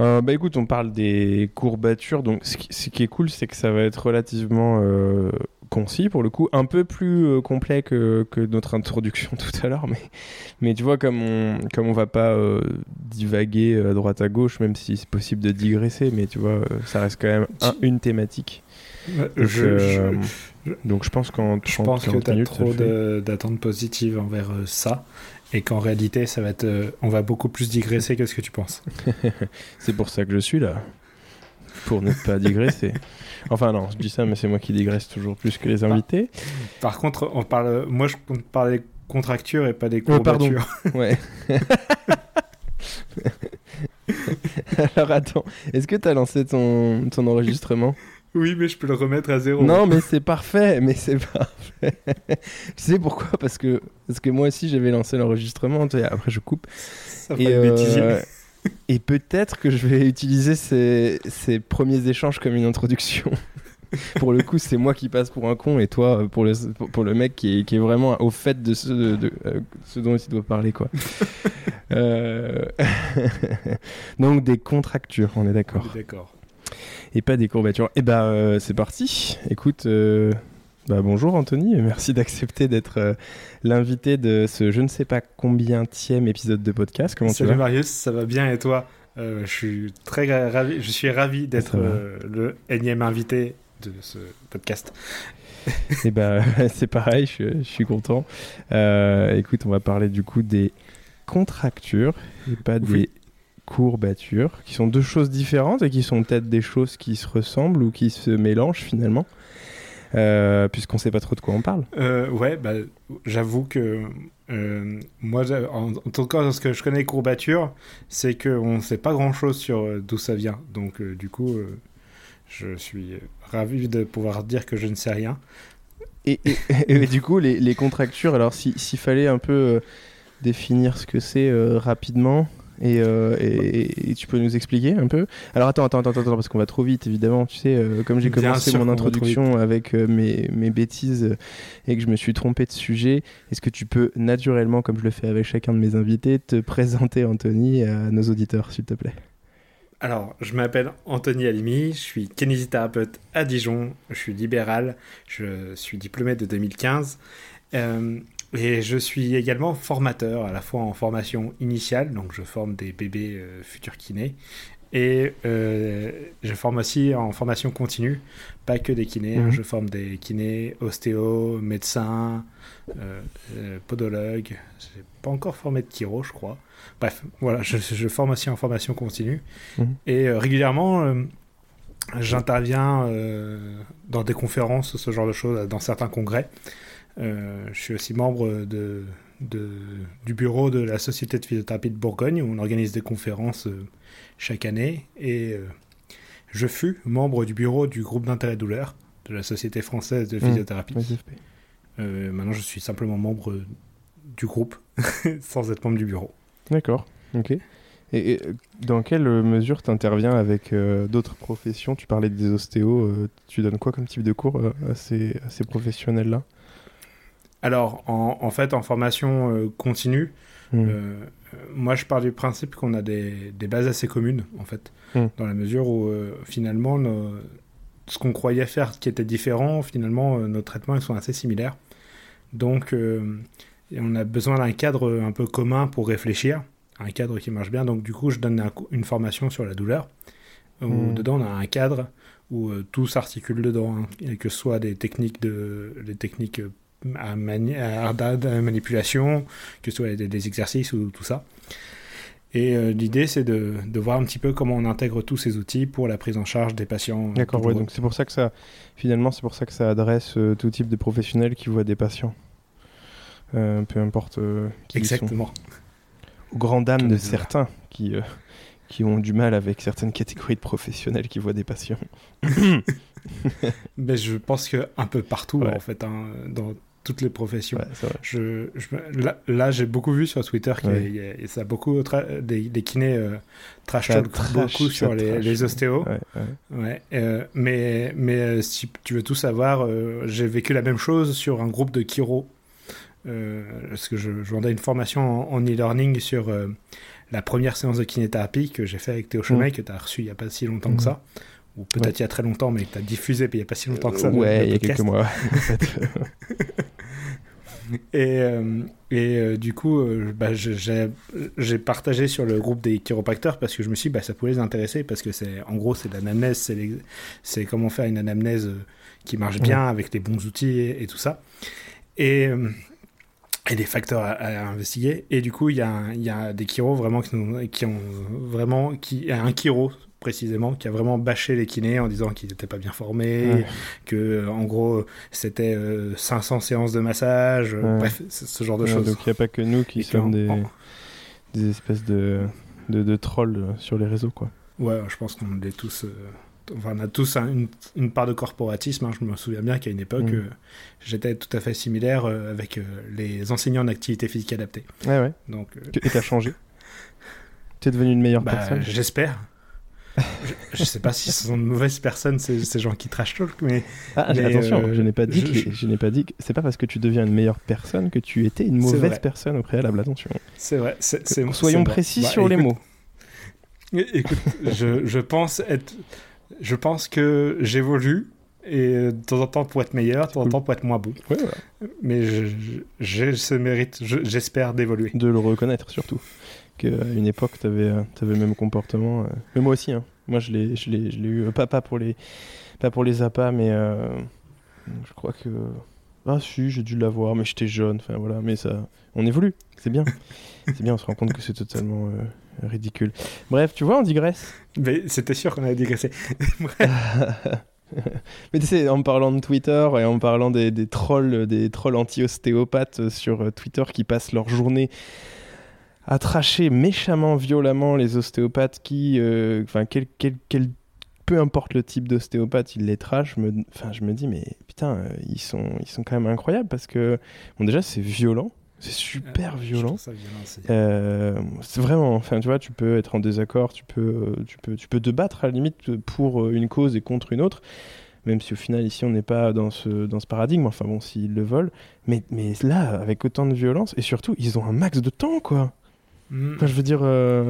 Euh, bah écoute, on parle des courbatures. Donc, ce qui, ce qui est cool, c'est que ça va être relativement euh, concis pour le coup, un peu plus euh, complet que, que, notre introduction tout à l'heure. Mais, mais tu vois, comme on, comme on va pas divaguer à droite à gauche, même si c'est possible de digresser, mais tu vois, ça reste quand même un, une thématique. Donc, je, euh, je- donc je pense qu'en je 30, pense que 40 tu as trop fait. d'attentes positives envers euh, ça et qu'en réalité, ça va être, euh, on va beaucoup plus digresser que ce que tu penses. C'est pour ça que je suis là. Pour ne pas digresser. Enfin non, je dis ça, mais c'est moi qui digresse toujours plus que les invités. Par contre, on parle, moi je parler des contractures et pas des Oh, pardon. courbatures. Ouais. Alors attends, est-ce que tu as lancé ton, ton enregistrement? Oui, mais je peux le remettre à zéro. Non, mais c'est parfait, mais c'est parfait. tu sais pourquoi? Parce que, parce que moi aussi j'avais lancé l'enregistrement, après je coupe. ça Et, euh, et peut-être que je vais utiliser ces, ces premiers échanges comme une introduction. pour le coup, c'est moi qui passe pour un con et toi euh, pour le, pour, pour le mec qui est, qui est vraiment au fait de ce, de, de, euh, ce dont il doit parler. quoi. Euh, Donc des contractures, on est d'accord. D'accord. Et pas des courbatures. Et bah euh, c'est parti. Écoute, euh, bah, bonjour Anthony, merci d'accepter d'être euh, l'invité de ce je ne sais pas combien tième épisode de podcast. Comment tu Salut vas Marius, ça va bien et toi? Je suis très ravi, je suis ravi d'être le énième invité de ce podcast. Et bah c'est pareil, je, je suis content. Écoute, on va parler du coup des contractures et pas Oui. des courbatures, qui sont deux choses différentes et qui sont peut-être des choses qui se ressemblent ou qui se mélangent finalement, euh, puisqu'on sait pas trop de quoi on parle. Euh, ouais, bah, j'avoue que euh, moi, en, en tout cas, ce que je connais courbatures, c'est qu'on ne sait pas grand-chose sur euh, d'où ça vient. Donc, du coup, je suis ravi de pouvoir dire que je ne sais rien. Et, et- et du coup, les, les contractures, alors si- s'il fallait un peu définir ce que c'est rapidement, et, euh, et- et tu peux nous expliquer un peu? Alors attends, attends, attends, attends, parce qu'on va trop vite, évidemment. Tu sais, euh, comme j'ai commencé sûr mon introduction avec euh, mes, mes bêtises et que je me suis trompé de sujet, est-ce que tu peux naturellement, comme je le fais avec chacun de mes invités, te présenter, Anthony, à nos auditeurs, s'il te plaît? Alors, je m'appelle Anthony Alimi, je suis kinésithérapeute à Dijon, je suis libéral, je suis diplômé de 2015 euh, et je suis également formateur, à la fois en formation initiale, donc je forme des bébés euh, futurs kinés, et euh, je forme aussi en formation continue, pas que des kinés, hein, Mhm. je forme des kinés, ostéos, médecins, euh, euh, podologues, j'ai pas encore formé de chiro, je crois. Bref, voilà, je, je forme aussi en formation continue. Mhm. Et régulièrement, j'interviens dans des conférences, ce genre de choses, dans certains congrès. Euh, je suis aussi membre de, de- du bureau de la Société de physiothérapie de Bourgogne, où on organise des conférences euh, chaque année. Et euh, je fus membre du bureau du groupe d'intérêt douleur de la Société française de Mhm. physiothérapie. Euh, maintenant, je suis simplement membre du groupe, sans être membre du bureau. D'accord, ok. Et, dans quelle mesure tu interviens avec d'autres professions? Tu parlais des ostéos, tu donnes quoi comme type de cours à ces, ces professionnels-là? Alors, en, en, fait, en formation continue, hmm. moi je pars du principe qu'on a des, des, bases assez communes, en fait, hmm. dans la mesure où finalement, nos, ce qu'on croyait faire qui était différent, finalement, nos traitements ils sont assez similaires. Donc, on a besoin d'un cadre un peu commun pour réfléchir, un cadre qui marche bien. Donc du coup, je donne une formation sur la douleur, où hmm. dedans on a un cadre où euh, tout s'articule dedans, hein, et que ce soit des techniques de, des techniques euh, à, manipulation, que ce soit des, exercices ou tout ça. Et euh, l'idée, c'est de, de, voir un petit peu comment on intègre tous ces outils pour la prise en charge des patients. D'accord, ouais, donc c'est pour ça que ça, finalement, c'est pour ça que ça adresse tout type de professionnels qui voient des patients. Euh, peu importe euh, qui Exactement. Aux grandes dames de certains qui, euh, qui ont du mal avec certaines catégories de professionnels qui voient des patients. Mais je pense que un peu partout, en fait, hein, dans toutes les professions. je, là, j'ai beaucoup vu sur Twitter que ça a beaucoup des, des, kinés trash talk beaucoup sur les, les ostéos. Ouais, mais mais si tu veux tout savoir, j'ai vécu la même chose sur un groupe de chiro euh, parce que je, vendais une formation en e-learning sur euh, la première séance de kinéthérapie que j'ai fait avec Théo Chemet, mm. que tu as reçu il n'y a pas si longtemps que mm. ça. Ou peut-être il y a très longtemps, mais tu as diffusé il n'y a pas si longtemps que ça. ouais, il y a quelques mois. et, euh, et du coup, bah, j'ai partagé sur le groupe des chiropracteurs parce que je me suis dit, bah, ça pouvait les intéresser parce que c'est, en gros, c'est l'anamnèse, c'est comment faire une anamnèse qui marche bien avec les bons outils et, et tout ça. Et, et des facteurs à, investiguer. Et du coup, il y, y, a des chiro vraiment qui, qui, ont vraiment, qui, un chiro précisément, qui a vraiment bâché les kinés en disant qu'ils n'étaient pas bien formés, que en gros c'était 500 euh, séances de massage, bref, ce genre de choses. Donc il n'y a pas que nous qui sommes des, des espèces de, de, de, trolls sur les réseaux, quoi. Ouais, je pense qu'on est tous. Euh, on a tous une, part de corporatisme. Hein. Je me souviens bien qu'à une époque, mm. euh, j'étais tout à fait similaire euh, avec euh, les enseignants en activité physique adaptée. Ouais, ouais. Donc, Et t'as changé? T'es devenu une meilleure bah, personne? J'espère. Je, ne sais pas si ce sont de mauvaises personnes, ces, gens qui trash talk, mais. Ah, attention, je n'ai pas dit je, que je, n'ai pas dit que c'est pas parce que tu deviens une meilleure personne que tu étais une mauvaise personne au préalable. Attention. C'est vrai. Soyons précis bah, sur les mots. Écoute, je, pense être je pense que j'évolue et de temps en temps pour être meilleur, de temps en temps pour être moins bon. Mais j'ai ce mérite, j'espère d'évoluer. De le reconnaître surtout. Qu'à une époque, tu avais, avais, le même comportement. Euh. Mais moi aussi, hein. moi je l'ai eu, pas, pas, pour les, pas pour les appâts, mais euh, je crois que. Ah si, j'ai dû l'avoir, mais j'étais jeune, enfin voilà, mais ça. On évolue, c'est bien. c'est bien, on se rend compte que c'est totalement. Euh, ridicule. Bref, tu vois, on digresse. Mais c'était sûr qu'on allait digresser. Mais tu sais, en parlant de Twitter et en parlant des, des trolls, des trolls anti-ostéopathes sur euh, Twitter qui passent leur journée à tracher méchamment, violemment les ostéopathes qui, euh, enfin, quel, quel, quel, peu importe le type d'ostéopathe, ils les trachent. Enfin, je me dis, mais putain, euh, ils sont, ils sont quand même incroyables parce que, bon, déjà, c'est violent. C'est super violent. Euh, c'est vraiment, enfin, tu vois, tu peux être en désaccord, tu peux, tu peux, tu peux te battre à la limite pour une cause et contre une autre, même si au final ici on n'est pas dans ce, dans ce paradigme. Enfin bon, s'ils le volent, mais, mais là, avec autant de violence et surtout, ils ont un max de temps, quoi. Mm. je veux dire,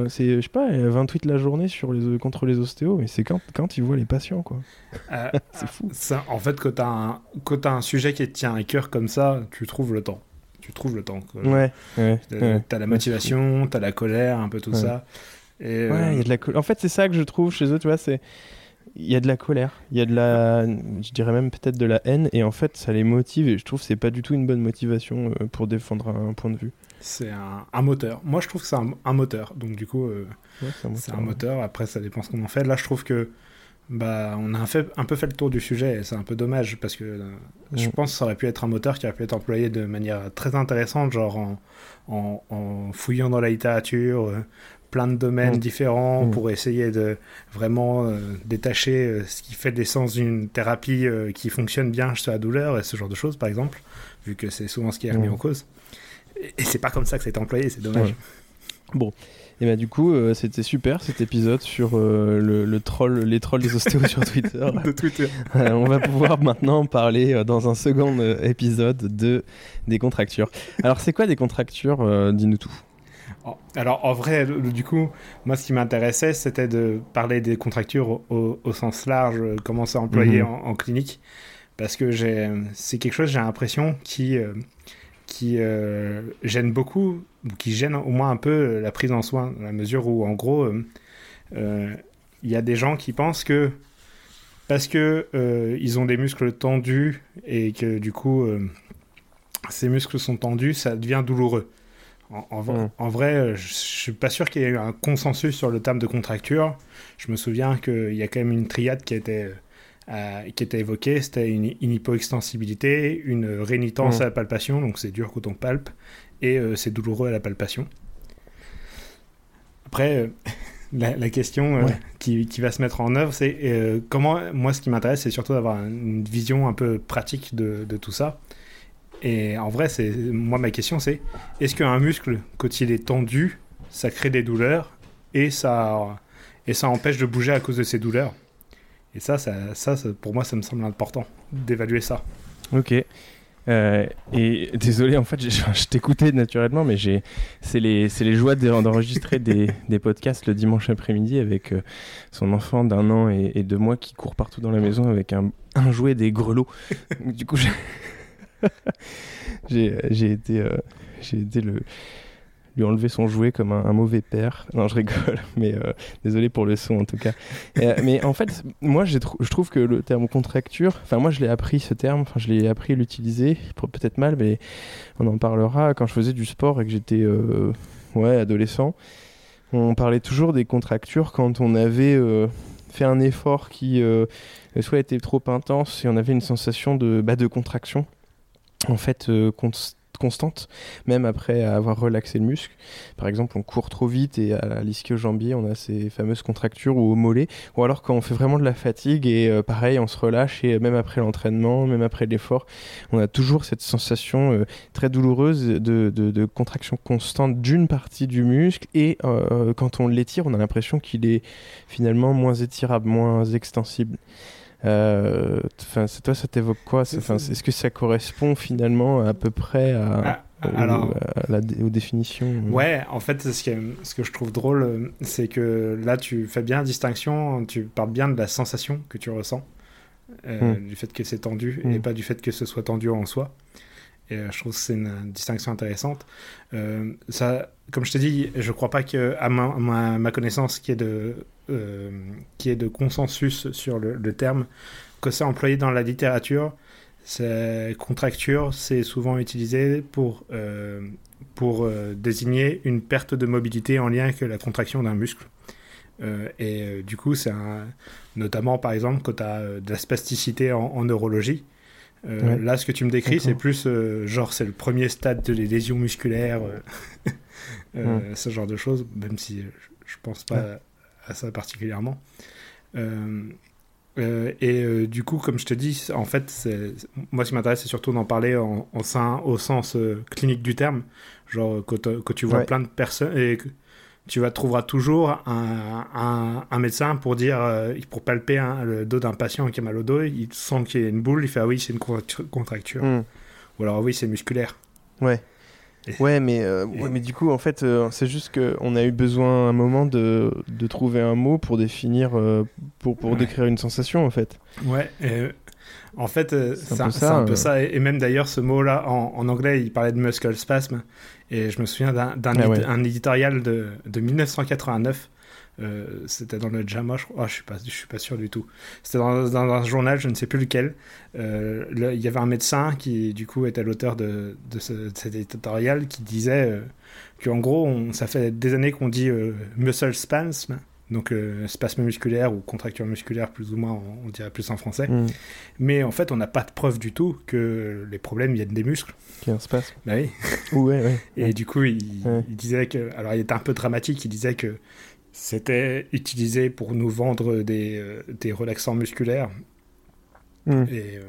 c'est, je sais pas, 28 la journée sur les, contre les ostéos, mais c'est quand, quand ils voient les patients, quoi. c'est fou. Ça, en fait, quand t'as un, as un sujet qui te tient à cœur comme ça, tu trouves le temps tu trouves le temps. Ouais. ouais t'as la motivation, t'as la colère, un peu tout ça. Et, ouais, il y a de la En fait, c'est ça que je trouve chez eux, tu vois, c'est il y a de la colère, il y a de la, je dirais même peut-être de la haine, et en fait, ça les motive, et je trouve que c'est pas du tout une bonne motivation euh, pour défendre un, point de vue. C'est un, moteur. Moi, je trouve que c'est un, moteur. Donc, du coup, euh, c'est un, moteur. Après, ça dépend ce qu'on en fait. Là, je trouve que bah, on a un, fait, un peu fait le tour du sujet et c'est un peu dommage parce que euh, je mm. pense que ça aurait pu être un moteur qui aurait pu être employé de manière très intéressante, genre en, en, fouillant dans la littérature, euh, plein de domaines mm. différents mm. pour essayer de vraiment euh, détacher ce qui fait l'essence d'une thérapie qui fonctionne bien sur la douleur et ce genre de choses, par exemple, vu que c'est souvent ce qui est remis en cause. Et, c'est pas comme ça que c'est employé, c'est dommage. Bon, et bah du coup, euh, c'était super cet épisode sur euh, le, troll, les trolls des ostéos sur Twitter. de Twitter. Euh, on va pouvoir maintenant parler dans un second épisode de des contractures. Alors, c'est quoi des contractures Dis-nous tout. Oh, alors, en vrai, du coup, moi, ce qui m'intéressait, c'était de parler des contractures au, sens large, comment c'est employé mhm. en, en, clinique, parce que c'est quelque chose, j'ai l'impression, qui qui euh, gêne beaucoup, ou qui gêne au moins un peu euh, la prise en soin, dans la mesure où, en gros, euh, il y a des gens qui pensent que parce que ils ont des muscles tendus et que du coup ces muscles sont tendus, ça devient douloureux. En, en, vrai, je suis pas sûr qu'il y ait eu un consensus sur le terme de contracture. Je me souviens qu'il y a quand même une triade qui était euh, qui était évoqué, c'était une, hypoextensibilité, une rénitence à la palpation, donc c'est dur quand on palpe, et euh, c'est douloureux à la palpation. Après, euh, la, question qui, qui, va se mettre en œuvre, c'est comment, moi ce qui m'intéresse, c'est surtout d'avoir une vision un peu pratique de, de tout ça. Et en vrai, c'est moi ma question c'est est-ce qu'un muscle, quand il est tendu, ça crée des douleurs et ça, et ça empêche de bouger à cause de ces douleurs? Et ça, ça, ça, pour moi, ça me semble important d'évaluer ça. Ok. Euh, et désolé, en fait, je t'écoutais naturellement, mais c'est les, les joies d'enregistrer des, des, podcasts le dimanche après-midi avec euh, son enfant d'un an et, deux mois qui court partout dans la maison avec un, un jouet des grelots. du coup, j'ai été, euh, été le, lui enlever son jouet comme un, mauvais père. Non, je rigole, mais euh, désolé pour le son en tout cas. Euh, mais en fait, moi, je trouve que le terme contracture, enfin, moi, je l'ai appris ce terme, enfin, je l'ai appris à l'utiliser, peut-être mal, mais on en parlera quand je faisais du sport et que j'étais ouais, adolescent. On parlait toujours des contractures quand on avait fait un effort qui soit était trop intense et on avait une sensation de, bah, de contraction. En fait, constante, même après avoir relaxé le muscle. Par exemple, on court trop vite et à l'ischio-jambier, on a ces fameuses contractures ou au mollet. Ou alors quand on fait vraiment de la fatigue et euh, pareil, on se relâche et même après l'entraînement, même après l'effort, on a toujours cette sensation euh, très douloureuse de, contraction constante d'une partie du muscle et euh, quand on l'étire, on a l'impression qu'il est finalement moins étirable, moins extensible. Euh, enfin, c'est toi, ça t'évoque quoi Est-ce que ça correspond finalement à peu près à, ah, alors, la, aux définitions euh? Ouais, en fait, ce que, ce que je trouve drôle, c'est que là, tu fais bien la distinction, tu parles bien de la sensation que tu ressens, euh, hmm. du fait que c'est tendu, et hmm. pas du fait que ce soit tendu en soi. Et je trouve que c'est une distinction intéressante. ça, comme je te dis, je crois pas que, à ma, ma, connaissance, qui est de euh, qui est de consensus sur le, terme, que c'est employé dans la littérature. Contracture, c'est souvent utilisé pour, euh, pour euh, désigner une perte de mobilité en lien avec la contraction d'un muscle. et du coup, c'est notamment par exemple quand tu as de la spasticité en, neurologie. Là, ce que tu me décris, c'est plus genre c'est le premier stade de les lésions musculaires, ce genre de choses, même si je, pense pas à ça particulièrement. Euh, euh, et euh, du coup, comme je te dis, en fait, moi, ce qui m'intéresse, c'est surtout d'en parler en, sein, au sens clinique du terme. Genre, quand, tu vois plein de personnes et tu vas trouveras toujours un, un, médecin pour dire, pour palper le dos d'un patient qui a mal au dos, il sent qu'il y a une boule, il fait Ah oui, c'est une contracture. Hmm. Ou alors, ah oui, c'est musculaire. Ouais. Ouais, mais, euh, ouais, mais du coup, en fait, euh, c'est juste qu'on a eu besoin à un moment de, de trouver un mot pour définir, euh, pour, pour décrire une sensation, en fait. Ouais, en fait, c'est un, un, peu ça. Et, même d'ailleurs, ce mot-là, en, en, anglais, il parlait de muscle spasm. Et je me souviens d'un ah éditorial de, de 1989 euh, c'était dans le JAMA, je crois. Ah, je suis pas, je suis pas sûr du tout. C'était dans, un journal, je ne sais plus lequel. Euh, il y avait un médecin qui, du coup, était l'auteur de, de, cet éditorial qui disait euh, qu'en gros, on, ça fait des années qu'on dit muscle spasm, donc spasme musculaire ou contracture musculaire, plus ou moins, on, dirait plus en français. Mm. Mais en fait, on n'a pas de preuve du tout que les problèmes viennent des muscles. Qui un spasme. Bah oui. ouais, ouais. Et du coup, il, il, disait que. Alors, il était un peu dramatique, il disait que c'était utilisé pour nous vendre des, euh, des relaxants musculaires. Hmm. Et euh,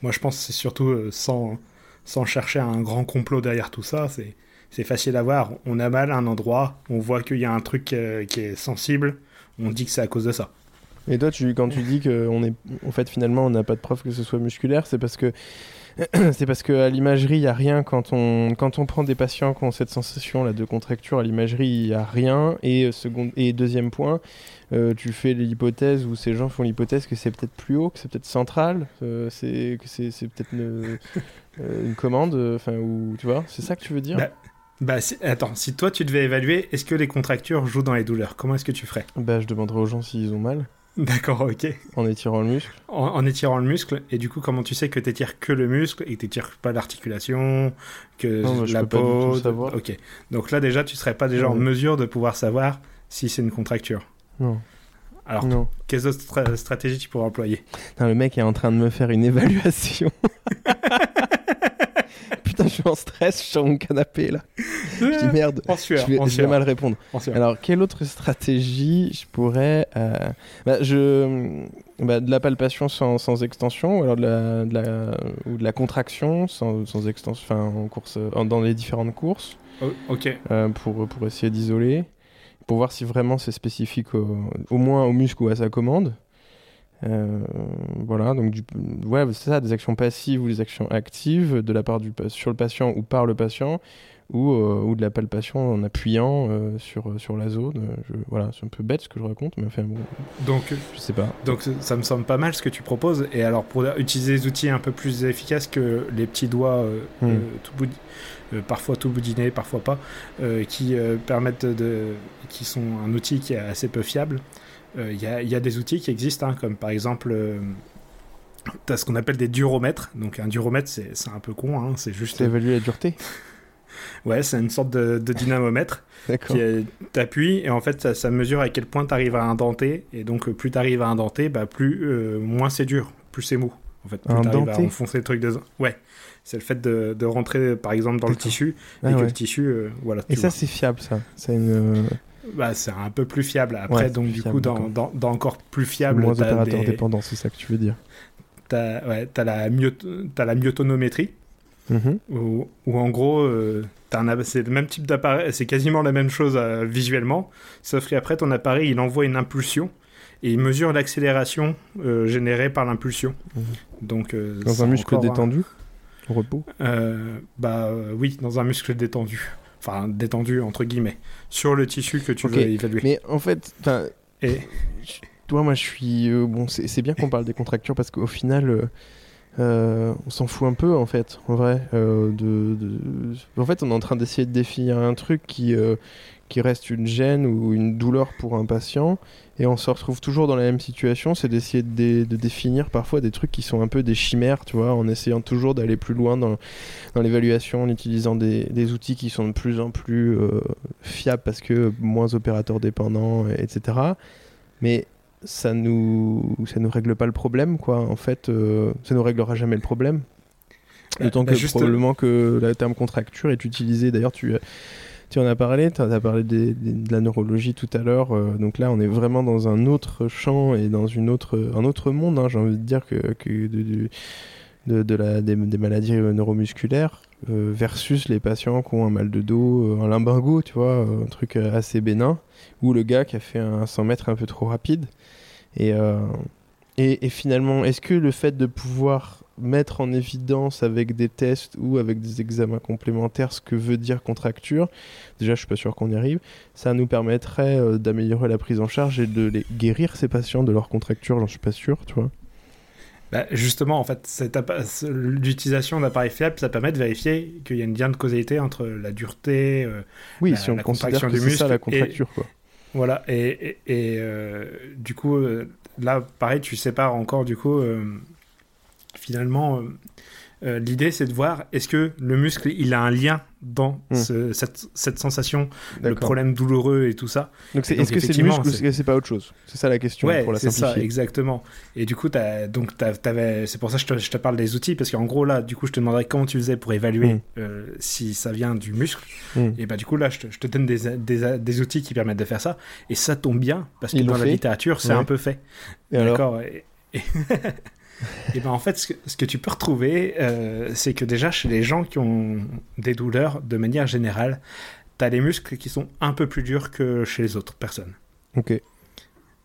moi, je pense que c'est surtout euh, sans, sans chercher un grand complot derrière tout ça, c'est c'est facile à voir. On a mal à un endroit, on voit qu'il y a un truc qui est sensible, on dit que c'est à cause de ça. Et toi, tu, quand tu dis qu'on est, en fait, finalement, on n'a pas de preuve que ce soit musculaire, c'est parce que c'est parce qu'à l'imagerie, il n'y a rien. Quand on, quand on prend des patients qui ont cette sensation là, de contracture, à l'imagerie, il n'y a rien. Et, euh, second, et deuxième point, euh, tu fais l'hypothèse, ou ces gens font l'hypothèse que c'est peut-être plus haut, que c'est peut-être central, euh, c'est, que c'est, peut-être une, une commande, enfin, ou tu vois, c'est ça que tu veux dire? Bah, bah attends, si toi tu devais évaluer, est-ce que les contractures jouent dans les douleurs? Comment est-ce que tu ferais? Bah, je demanderais aux gens s'ils ont mal. D'accord, ok. En étirant le muscle en, étirant le muscle, et du coup, comment tu sais que tu étires que le muscle et que tu étires pas l'articulation, que la peau Ok. Donc là, déjà, tu serais pas déjà en mesure de pouvoir savoir si c'est une contracture. Non. Alors, non. quelles autres stratégies tu pourrais employer? Le mec est en train de me faire une évaluation. Putain, je suis en stress, je suis sur mon canapé là. Je dis merde, je, vais, mal répondre. Alors, quelle autre stratégie je pourrais. Euh, bah, je... Bah, de la palpation sans, sans, extension, ou alors de la, de la, ou de la contraction sans, sans extension, enfin, en course, dans les différentes courses. Oh, ok. Euh, pour, pour essayer d'isoler, pour voir si vraiment c'est spécifique au, au moins au muscle ou à sa commande. Euh, voilà, donc du, ouais, c'est ça, des actions passives ou des actions actives de la part du sur le patient ou par le patient, ou, euh, ou de la palpation en appuyant euh, sur, sur la zone. voilà, c'est un peu bête ce que je raconte, mais enfin bon. Donc, je sais pas. Donc ça me semble pas mal ce que tu proposes. Et alors pour utiliser des outils un peu plus efficaces que les petits doigts, hmm. tout parfois tout boudiné, parfois pas, qui permettent de, qui sont un outil qui est assez peu fiable. Il euh, y, a des outils qui existent, hein, comme par exemple, euh, tu as ce qu'on appelle des duromètres. Donc un duromètre, c'est un peu con, hein, c'est juste. Ça évalue la dureté Ouais, c'est une sorte de, dynamomètre. D'accord. T'appuies et en fait, ça, mesure à quel point tu arrives à indenter. Et donc, plus tu arrives à indenter, bah, plus, euh, moins c'est dur, plus c'est mou. En fait, plus tu arrives à enfoncer le truc de. Ouais. C'est le fait de, de, rentrer, par exemple, dans le tissu. et ah que le tissu. voilà. Et ça, c'est fiable, ça. C'est une bah, c'est un peu plus fiable. Après, donc du coup, dans, dans, dans, encore plus fiable, moins opérateur des... dépendant, c'est ça que tu veux dire. T'as ouais, as la, as la myotonométrie, mm où, en gros, euh, c'est le même type d'appareil, c'est quasiment la même chose euh, visuellement, sauf qu'après, ton appareil, il envoie une impulsion et il mesure l'accélération euh, générée par l'impulsion. Mhm. Donc, dans un muscle détendu, au repos Bah oui, dans un muscle détendu enfin détendu entre guillemets, sur le tissu que tu veux évaluer. Mais en fait, et toi, moi, je suis euh, bon. C'est bien qu'on parle des contractures parce qu'au final. Euh, euh, on s'en fout un peu en fait, en vrai. de, En fait, on est en train d'essayer de définir un truc qui, qui reste une gêne ou une douleur pour un patient. Et on se retrouve toujours dans la même situation, c'est d'essayer de, définir parfois des trucs qui sont un peu des chimères, tu vois, en essayant toujours d'aller plus loin dans, dans l'évaluation, en utilisant des, des, outils qui sont de plus en plus euh, fiables parce que moins opérateurs dépendants, etc. Mais ça nous ça nous règle pas le problème, quoi. En fait, euh, ça nous réglera jamais le problème. D'autant bah, que probablement que le terme contracture est utilisé. D'ailleurs, tu tu en as parlé, tu as parlé de la neurologie tout à l'heure. Euh, donc là, on est vraiment dans un autre champ et dans une autre, un autre monde, hein, j'ai envie de dire, que, de, la, des, maladies neuromusculaires euh, versus les patients qui ont un mal de dos, euh, un limbago, tu vois, un truc assez bénin, ou le gars qui a fait un 100 mètres un peu trop rapide. Et, et finalement, est-ce que le fait de pouvoir mettre en évidence avec des tests ou avec des examens complémentaires ce que veut dire contracture, déjà je suis pas sûr qu'on y arrive, ça nous permettrait euh, d'améliorer la prise en charge et de les guérir ces patients de leur contracture, j'en suis pas sûr, tu vois. Bah justement, en fait, l'utilisation d'appareils fiables, ça permet de vérifier qu'il y a une lien de causalité entre la dureté, euh, oui, la, si on contraction du muscle, ça, la contracture, et, quoi. Voilà, et, et, euh, du coup, là, pareil, tu sépares encore du coup finalement, euh, euh, l'idée c'est de voir est-ce que le muscle il a un lien dans hmm. cette, sensation, le problème douloureux et tout ça. Donc est-ce que c'est le muscle ou c'est pas autre chose? C'est ça la question pour la c'est ça, exactement. Et du coup, donc c'est pour ça que je te, parle des outils parce qu'en gros là, du coup, je te demanderais comment tu faisais pour évaluer hmm. euh, si ça vient du muscle. Hmm. Et bah du coup là, je te, donne des, des, outils qui permettent de faire ça. Et ça tombe bien parce que dans la littérature, c'est un peu fait. D'accord. Et ben en fait, ce que, ce que tu peux retrouver, euh, c'est que déjà chez les gens qui ont des douleurs, de manière générale, tu as les muscles qui sont un peu plus durs que chez les autres personnes. Ok.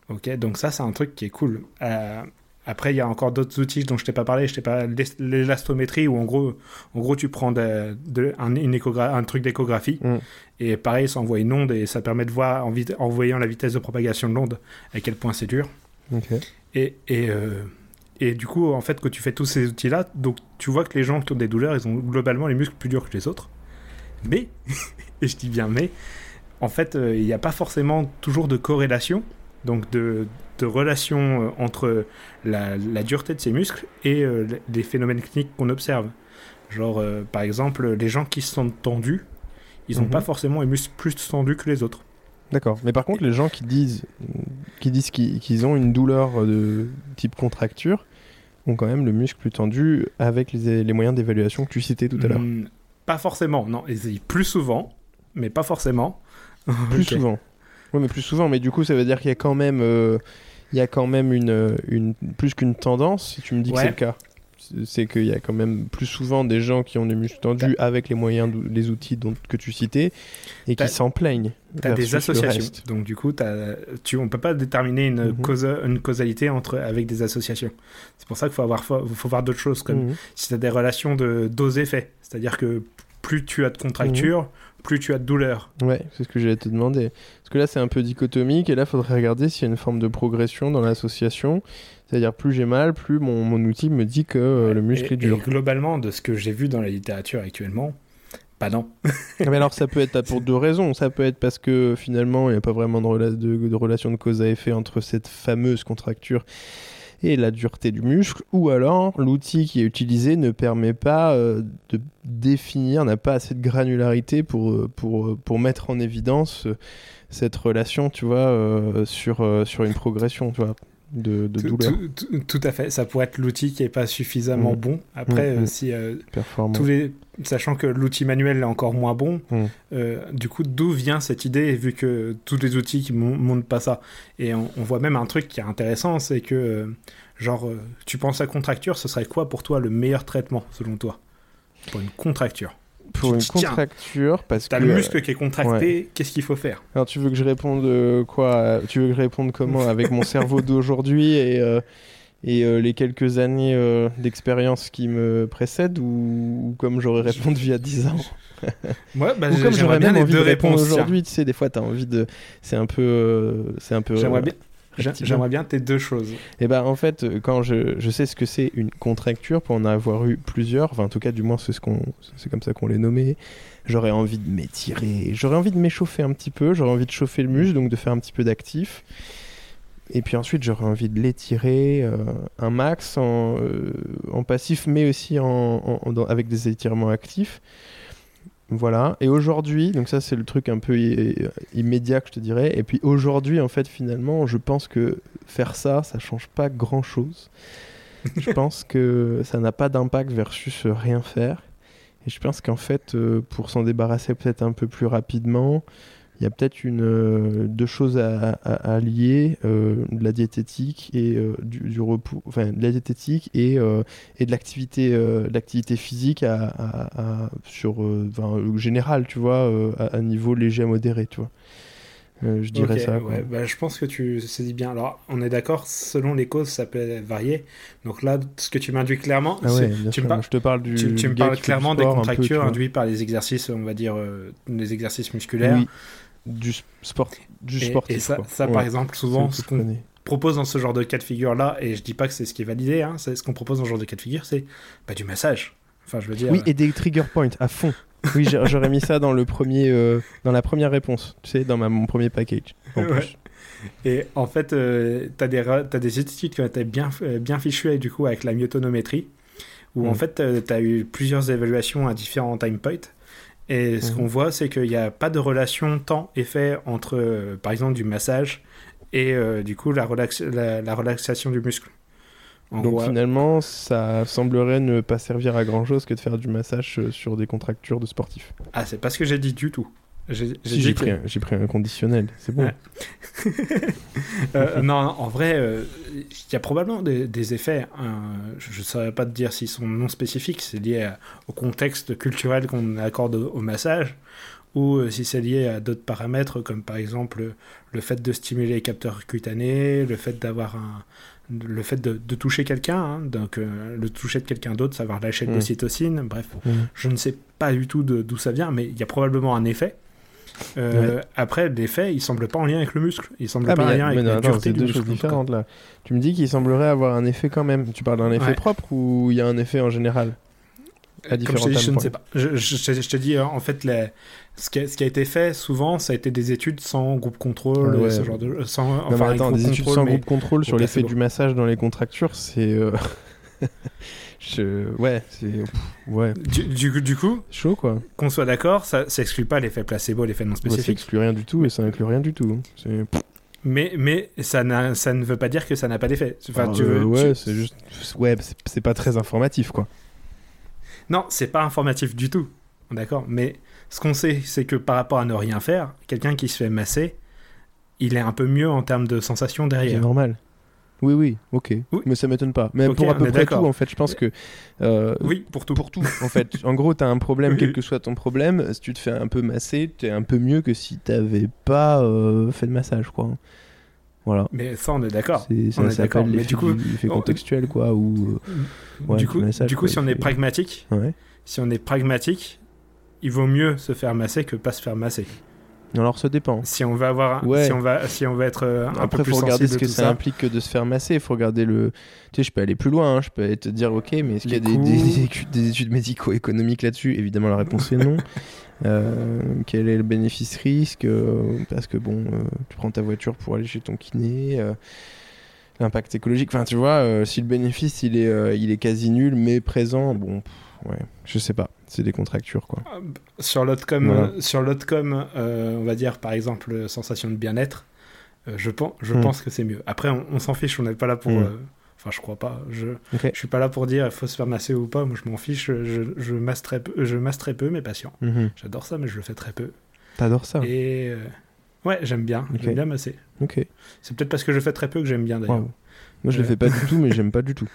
Ok, donc ça, c'est un truc qui est cool. Euh, après, il y a encore d'autres outils dont je t'ai pas parlé. Je t'ai pas l'élastométrie où en gros, en gros, tu prends de, de, un, une un truc d'échographie Mm. et pareil, ça envoie une onde et ça permet de voir en, vit- en voyant la vitesse de propagation de l'onde à quel point c'est dur. Ok. Et, et, euh, et du coup, en fait, quand tu fais tous ces outils-là, donc tu vois que les gens qui ont des douleurs, ils ont globalement les muscles plus durs que les autres. Mais, et je dis bien mais, en fait, euh, il n'y a pas forcément toujours de corrélation, donc de, de relation euh, entre la, la dureté de ces muscles et euh, les phénomènes cliniques qu'on observe. Genre, euh, par exemple, les gens qui se sentent tendus, ils n'ont Mhm. pas forcément les muscles plus tendus que les autres. D'accord. Mais par contre, les gens qui disent qui disent qu'ils ont une douleur de type contracture ont quand même le muscle plus tendu avec les, les moyens d'évaluation que tu citais tout à l'heure. Hmm, pas forcément, non. Plus souvent, mais pas forcément. Plus souvent. Oui, mais plus souvent. Mais du coup, ça veut dire qu'il y a quand même, euh, il y a quand même une, une plus qu'une tendance. Si tu me dis que c'est le cas, C'est- qu'il y a quand même plus souvent des gens qui ont des muscles tendus avec les moyens, les outils dont, que tu citais, et qui s'en plaignent. T'as des versus le associations. Donc du coup, t'as- tu, on peut pas déterminer une, Mhm. causa- une causalité entre, avec des associations. C'est pour ça qu'il faut, avoir, faut, faut voir d'autres choses, comme Mhm. si tu as des relations de dose-effet. C'est-à-dire que plus tu as de contracture, Mhm. plus tu as de douleur. Ouais, c'est ce que j'allais te demander. Parce que là, c'est un peu dichotomique, et là, il faudrait regarder s'il y a une forme de progression dans l'association. C'est-à-dire, plus j'ai mal, plus mon, mon outil me dit que euh, le muscle et, est dur. et globalement, de ce que j'ai vu dans la littérature actuellement, pas non. Ah, Mais alors, ça peut être pour deux raisons. Ça peut être parce que finalement, il n'y a pas vraiment de, rela- de- de relation de cause à effet entre cette fameuse contracture et la dureté du muscle, ou alors l'outil qui est utilisé ne permet pas euh, de définir, n'a pas assez de granularité pour, euh, pour, pour mettre en évidence cette relation, tu vois, euh, sur, euh, sur une progression, tu vois, de, de Tout, douleur tout- tout- tout à fait. Ça pourrait être l'outil qui est pas suffisamment Mhm. bon. Après, Mhm. euh, si euh, performante. tous les, sachant que l'outil manuel est encore moins bon, Mm. euh, du coup, d'où vient cette idée vu que tous les outils qui mon- montrent pas ça? Et on, on voit même un truc qui est intéressant, c'est que genre, tu penses à contracture, ce serait quoi pour toi le meilleur traitement selon toi? Pour une contracture Pour une contracture, parce que... T'as le muscle qui est contracté, qu'est-ce qu'il faut faire? Alors tu veux que je réponde euh, quoi euh, Tu veux que je réponde comment Avec mon cerveau d'aujourd'hui et, euh, et euh, les quelques années d'expérience qui me précèdent ou, ou comme j'aurais répondu il y a 10 ans? Moi, bah, Ou comme j'aimerais j'aurais bien même les envie deux de répondre aujourd'hui, tu sais, des fois tu as envie de... C'est un peu... c'est un peu... J'aimerais bien. J'aimerais bien tes deux choses. Et ben en fait, euh, quand je, je sais ce que c'est une contracture, pour en avoir eu plusieurs, enfin en tout cas du moins c'est ce qu'on, c'est comme ça qu'on les nommait, j'aurais envie de m'étirer, j'aurais envie de m'échauffer un petit peu, j'aurais envie de chauffer le muscle, donc de faire un petit peu d'actif. Et puis ensuite j'aurais envie de l'étirer euh, un max en, euh, en passif, mais aussi en, en- en- dans- avec des étirements actifs. Voilà. Et aujourd'hui, donc ça c'est le truc un peu immédiat que je te dirais. Et puis aujourd'hui, en fait, finalement, je pense que faire ça, ça change pas grand chose. je pense que ça n'a pas d'impact versus rien faire. Et je pense qu'en fait, euh, pour s'en débarrasser peut-être un peu plus rapidement, il y a peut-être une euh, deux choses à, à- à lier euh, de la diététique et euh, du, du repos, enfin de la diététique et, euh, et de l'activité l'activité physique à, à- sur enfin, général, tu vois, à, niveau léger à modéré, tu vois. Je dirais ça. ouais, bah, je pense que tu saisis bien. Alors, on est d'accord, selon les causes, ça peut varier. Donc là, ce que tu m'induis clairement, Ah ouais, tu me par- Moi, je te parle du. tu, tu me parles clairement des peu, contractures induites par les exercices, on va dire, les exercices musculaires. Oui, du sport, du Et, sportif. et ça, quoi. ça Ouais, par exemple, souvent, ce qu'on propose dans ce genre de cas de figure-là, et je dis pas que c'est ce qui est validé, hein, c'est ce qu'on propose dans ce genre de cas de figure, c'est bah, du massage. Enfin, je veux dire. Oui, et des trigger points à fond. Oui, j'ai- j'aurais mis ça dans le premier, euh, dans la première réponse. Tu sais, dans ma, mon premier package. En Ouais. plus. Et en fait, euh, tu as, des études qui ont été bien, euh, bien fichues et, du coup, avec la myotonométrie, où en Mm. fait, tu as eu plusieurs évaluations à différents time points. Et ce Mhm. qu'on voit, c'est qu'il n'y a pas de relation temps-effet entre, euh, par exemple, du massage et euh, du coup la, relax- la, la relaxation du muscle. En Donc gros, finalement, ça semblerait ne pas servir à grand chose que de faire du massage euh, sur des contractures de sportifs. ah, c'est pas ce que j'ai dit du tout. Si, j'ai pris, un, pris un conditionnel, c'est bon. euh, non, en vrai, euh, il y a probablement des, effets. Hein. je ne saurais pas te dire s'ils sont non spécifiques, c'est lié au contexte culturel qu'on accorde au, massage, ou euh, si c'est lié à d'autres paramètres, comme par exemple le fait de stimuler les capteurs cutanés, le fait d'avoir un, le fait de, toucher quelqu'un, hein, donc euh, le toucher de quelqu'un d'autre, savoir lâcher de mm. l'ocytocine, bref, mm. je ne sais pas du tout d'où ça vient, mais il y a probablement un effet. Euh, après, l'effet, il semble pas en lien avec le muscle. Il semble ah, pas en lien avec la dureté deux choses différentes là. Tu me dis qu'il semblerait avoir un effet quand même. Tu parles d'un effet propre ou il y a un effet en général? À différents Comme je, je ne sais pas. Je, je, te dis, euh, en fait, les, ce, qui a, ce qui a été fait souvent, ça a été des études sans groupe contrôle, ce genre de. Sans, enfin, attends, des études sans groupe contrôle sur l'effet du massage dans les contractures, c'est. Euh, Je... Ouais, c'est. Ouais. Du, du, coup, chaud quoi. Qu'on soit d'accord, ça n'exclut pas l'effet placebo, l'effet non spécifique. ça exclut rien du tout et ça inclut rien du tout. Mais, mais ça, ça ne veut pas dire que ça n'a pas d'effet. Enfin, tu veux, ouais, c'est juste. Ouais, c'est pas très informatif quoi. Non, c'est pas informatif du tout. D'accord Mais ce qu'on sait, c'est que par rapport à ne rien faire, quelqu'un qui se fait masser, il est un peu mieux en termes de sensation derrière. C'est normal. Oui, oui, ok. Mais ça m'étonne pas. Mais pour à peu près tout, en fait, je pense que. Euh, oui, pour tout. Pour tout, en fait. En gros, tu as un problème, quel que soit ton problème. Si tu te fais un peu masser, tu es un peu mieux que si tu pas euh, fait de massage, quoi. Voilà. Mais ça, on est d'accord. Ça s'appelle l'effet du coup, contextuel, quoi. Ou, euh, du coup, du coup si on est pragmatique, si on est pragmatique, il vaut mieux se faire masser que pas se faire masser. Alors ça dépend. Si on va avoir, si on va, si on va être euh, un peu plus faut regarder ce que ça, implique que de se faire masser. Il faut regarder le. Tu sais, je peux aller plus loin. Hein. Je peux te dire, ok, mais est-ce qu'il y a des, des, études médico-économiques là-dessus? Évidemment, la réponse est non. Euh, quel est le bénéfice-risque euh, Parce que bon, tu prends ta voiture pour aller chez ton kiné. L'impact écologique. Enfin, tu vois, si le bénéfice il est, il est quasi nul, mais présent, bon, ouais, je sais pas. C'est des contractures, quoi. Ah, sur l'autre euh, sur euh, on va dire par exemple sensation de bien-être. Euh, je pense, je hmm. pense que c'est mieux. Après, on, s'en fiche. On n'est pas là pour. Hmm. Enfin, je crois pas. Je, je suis pas là pour dire il faut se faire masser ou pas. Moi, je m'en fiche. Je, je, masse très peu, je masse très peu mes patients. Mhm. J'adore ça, mais je le fais très peu. T'adores ça Et ouais, j'aime bien. J'aime bien masser. Ok. C'est peut-être parce que je fais très peu que j'aime bien d'ailleurs. Moi, je le fais pas du tout, mais j'aime pas du tout.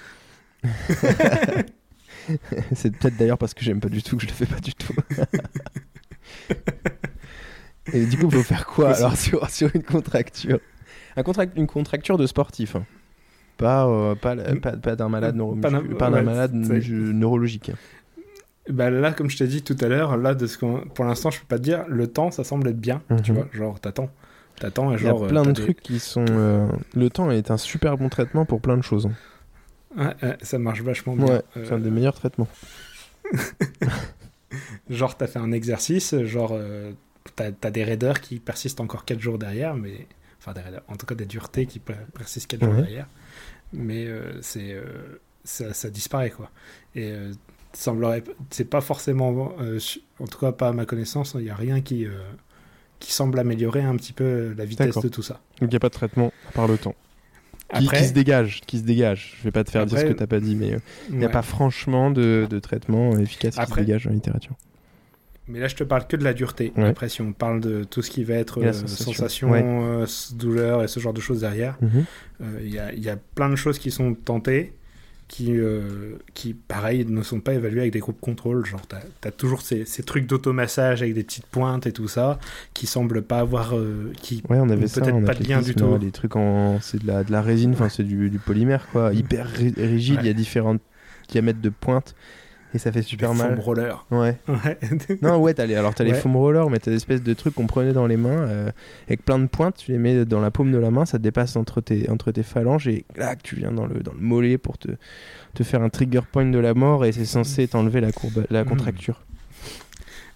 c'est peut-être d'ailleurs parce que j'aime pas du tout que je le fais pas du tout. Et du coup, il faut faire quoi alors sur, sur une contracture? Un contract, Une contracture de sportif. Hein. Pas, euh, pas, pas, d'un malade, pas d'un malade neurologique. Bah là, comme je t'ai dit tout à l'heure, là, de ce pour l'instant, je peux pas te dire, le temps, ça semble être bien. Tu mhm. vois, genre, t'attends. T'attends et genre. Il y a plein euh, de trucs qui sont. Euh, le temps est un super bon traitement pour plein de choses. Ouais, ça marche vachement bien. Ouais, c'est un des meilleurs traitements. genre, t'as fait un exercice, genre, euh, t'as as des raideurs qui persistent encore 4 jours derrière, mais. Enfin, des raideurs, en tout cas des duretés qui persistent 4 jours derrière. Mais euh, c'est. Euh, ça, ça, disparaît, quoi. Et semblerait. C'est pas forcément. en tout cas, pas à ma connaissance, il n'y a rien qui. qui semble améliorer un petit peu la vitesse de tout ça. Donc il n'y a pas de traitement par le temps qui, se dégage, qui se dégage. Je vais pas te faire dire ce que t'as pas dit, mais euh, il n'y a pas franchement de, de traitement efficace qui se dégage la littérature. Mais là, je te parle que de la dureté. Après, si on parle de tout ce qui va être euh, sensation, euh, douleur et ce genre de choses derrière, mhm. il y, a, y, a, plein de choses qui sont tentées qui, euh, qui, pareil, ne sont pas évalués avec des groupes contrôle. Genre, tu as, toujours ces, ces trucs d'automassage avec des petites pointes et tout ça, qui semblent pas avoir. Euh, qui ouais, on avait peut-être pas de lien du tout. Les trucs en. C'est de la, de la résine, enfin, c'est du, du, polymère, quoi. Hyper rigide, il y a différents diamètres de pointes et ça fait super mal. Foam roller. Ouais. non, ouais, as les, alors t'as les foam rollers, mais t'as des espèces de trucs qu'on prenait dans les mains euh, avec plein de pointes. Tu les mets dans la paume de la main, ça dépasse entre tes, entre tes phalanges et là, tu viens dans le, dans le mollet pour te, te faire un trigger point de la mort et c'est censé t'enlever la, courbe, la hmm. contracture.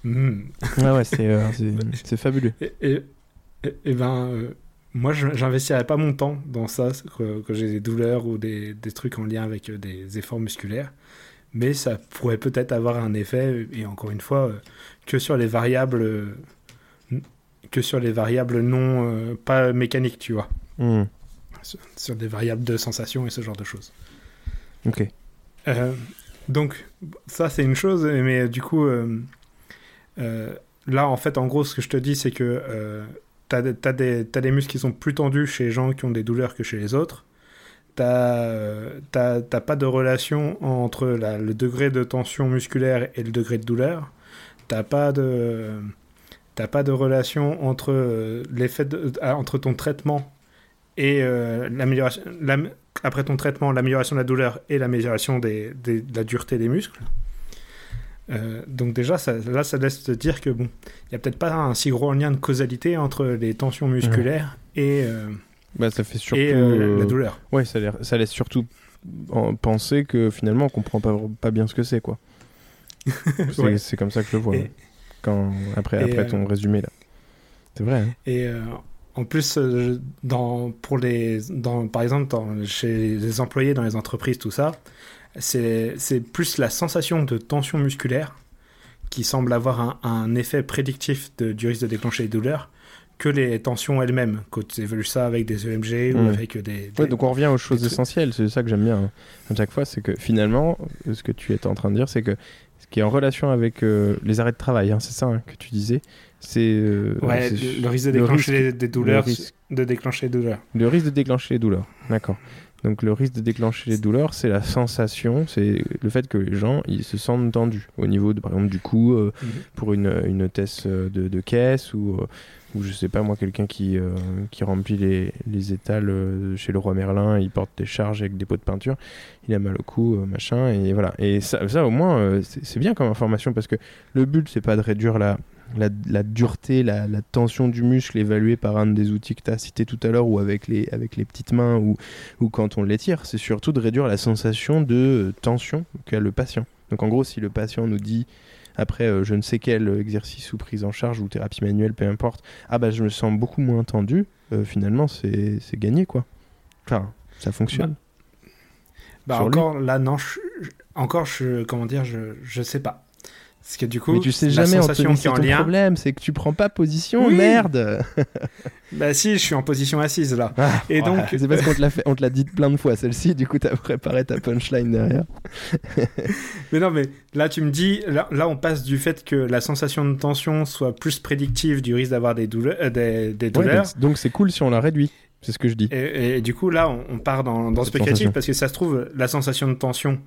Mm. Ouais, ouais, c'est euh, fabuleux. Et, et, et ben. Euh, moi, j'investirais pas mon temps dans ça, que, que j'ai des douleurs ou des, des, trucs en lien avec des efforts musculaires mais ça pourrait peut-être avoir un effet, et encore une fois, euh, que sur les variables, euh, que sur les variables non euh, pas mécaniques, tu vois. Hmm. Sur, des variables de sensation et ce genre de choses. Ok. donc, ça, c'est une chose, mais du coup, là, en fait, en gros, ce que je te dis, c'est que euh, tu as, des muscles qui sont plus tendus chez les gens qui ont des douleurs que chez les autres. Tu n'as pas de relation entre le degré de tension musculaire et le degré de douleur. Tu pas de. pas de relation entre euh, l'effet entre ton traitement et euh, l'amélioration après ton traitement l'amélioration de la douleur et l'amélioration de la dureté des muscles euh, donc déjà, ça, là, ça laisse te dire que bon, il n'y a peut-être pas un si gros lien de causalité entre les tensions musculaires et, euh, bah, ça fait surtout, euh, la douleur. Ouais, ça, ça laisse surtout penser que finalement, on comprend pas, pas bien ce que c'est, quoi. c'est comme ça que je le vois. Hein, quand, après après ton résumé, là. C'est vrai. Hein. Et en plus, dans, pour les, dans, par exemple, chez les employés dans les entreprises, tout ça, c'est plus la sensation de tension musculaire qui semble avoir un, effet prédictif de, du risque de déclencher les douleurs que les tensions elles-mêmes, quand tu évolues ça avec des EMG ou avec des, Ouais, donc on revient aux choses essentielles, c'est ça que j'aime bien hein. à chaque fois, c'est que finalement, ce que tu es en train de dire, c'est que ce qui est en relation avec euh, les arrêts de travail, hein, c'est ça hein, que tu disais, c'est euh, le risque de déclencher des douleurs, de déclencher des douleurs. Le risque de déclencher les douleurs, d'accord. Donc le risque de déclencher les douleurs, c'est la sensation, c'est le fait que les gens ils se sentent tendus au niveau de, par exemple du cou euh, mhm. pour une, une hôtesse de, caisse ou, ou je sais pas moi quelqu'un qui, qui remplit les, les étals chez le roi Merlin, il porte des charges avec des pots de peinture, il a mal au cou, machin et voilà. Et ça, ça au moins c'est bien comme information parce que le but c'est pas de réduire la la, dureté, la, tension du muscle évaluée par un des outils que tu as cité tout à l'heure ou avec les, avec les petites mains ou, ou quand on l'étire, c'est surtout de réduire la sensation de tension qu'a le patient. Donc en gros, si le patient nous dit après euh, je ne sais quel exercice ou prise en charge ou thérapie manuelle, peu importe, ah bah je me sens beaucoup moins tendu, euh, finalement c'est gagné quoi. Enfin, ça fonctionne. Bah, bah encore là non, encore je, comment dire, je, je sais pas. Parce que du coup, mais tu sais jamais sensation qui est en lien. problème, c'est que tu prends pas position, merde. bah si, je suis en position assise là. Ah, et donc, c'est parce qu'on te l'a fait, on te l'a dit plein de fois celle-ci. Du coup, t'as préparé ta punchline derrière. mais non, mais là, tu me dis, là, on passe du fait que la sensation de tension soit plus prédictive du risque d'avoir des douleurs, euh, des, douleurs. donc c'est cool si on la réduit. C'est ce que je dis. Et, du coup, là, on, part dans, dans spéculatif parce que ça se trouve, la sensation de tension,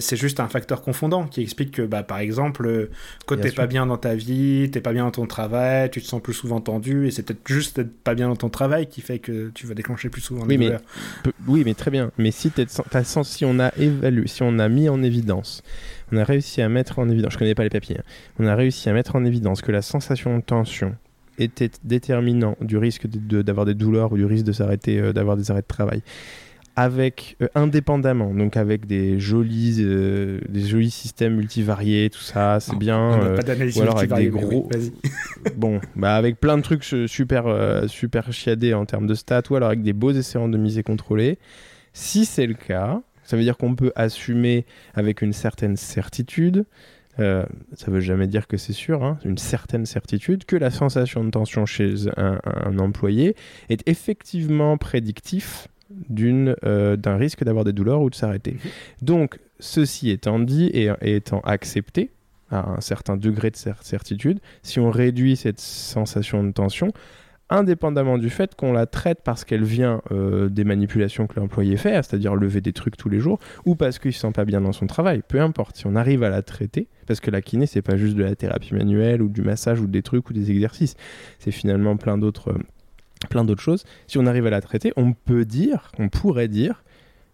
c'est juste un facteur confondant qui explique que, bah, par exemple, quand t'es pas bien dans ta vie, t'es pas bien dans ton travail, tu te sens plus souvent tendu, et c'est peut-être juste d'être pas bien dans ton travail qui fait que tu vas déclencher plus souvent oui, mais, oui, mais très bien. Mais si, si on a évalué, si on a mis en évidence, on a réussi à mettre en évidence, je connais pas les papiers, hein, on a réussi à mettre en évidence que la sensation de tension était déterminant du risque d'avoir des douleurs ou du risque de s'arrêter, euh, d'avoir des arrêts de travail avec euh, indépendamment, donc avec des jolis, euh, des jolis systèmes multivariés, tout ça, c'est bien. Euh, pas ou alors avec des gros. bon, bah avec plein de trucs super super chiadés en termes de stats, ou alors avec des beaux essais randomisés contrôlés. Si c'est le cas, ça veut dire qu'on peut assumer avec une certaine certitude. ça veut jamais dire que c'est sûr, hein, une certaine certitude que la sensation de tension chez un, un employé est effectivement prédictif d'une euh, d'un risque d'avoir des douleurs ou de s'arrêter. Mhm. Donc, ceci étant dit et, étant accepté à un certain degré de certitude, si on réduit cette sensation de tension, indépendamment du fait qu'on la traite parce qu'elle vient euh, des manipulations que l'employé fait, c'est-à-dire lever des trucs tous les jours, ou parce qu'il se sent pas bien dans son travail, peu importe, si on arrive à la traiter, parce que la kiné c'est pas juste de la thérapie manuelle ou du massage ou des trucs ou des exercices, c'est finalement plein d'autres euh, plein d'autres choses. Si on arrive à la traiter, on peut dire, on pourrait dire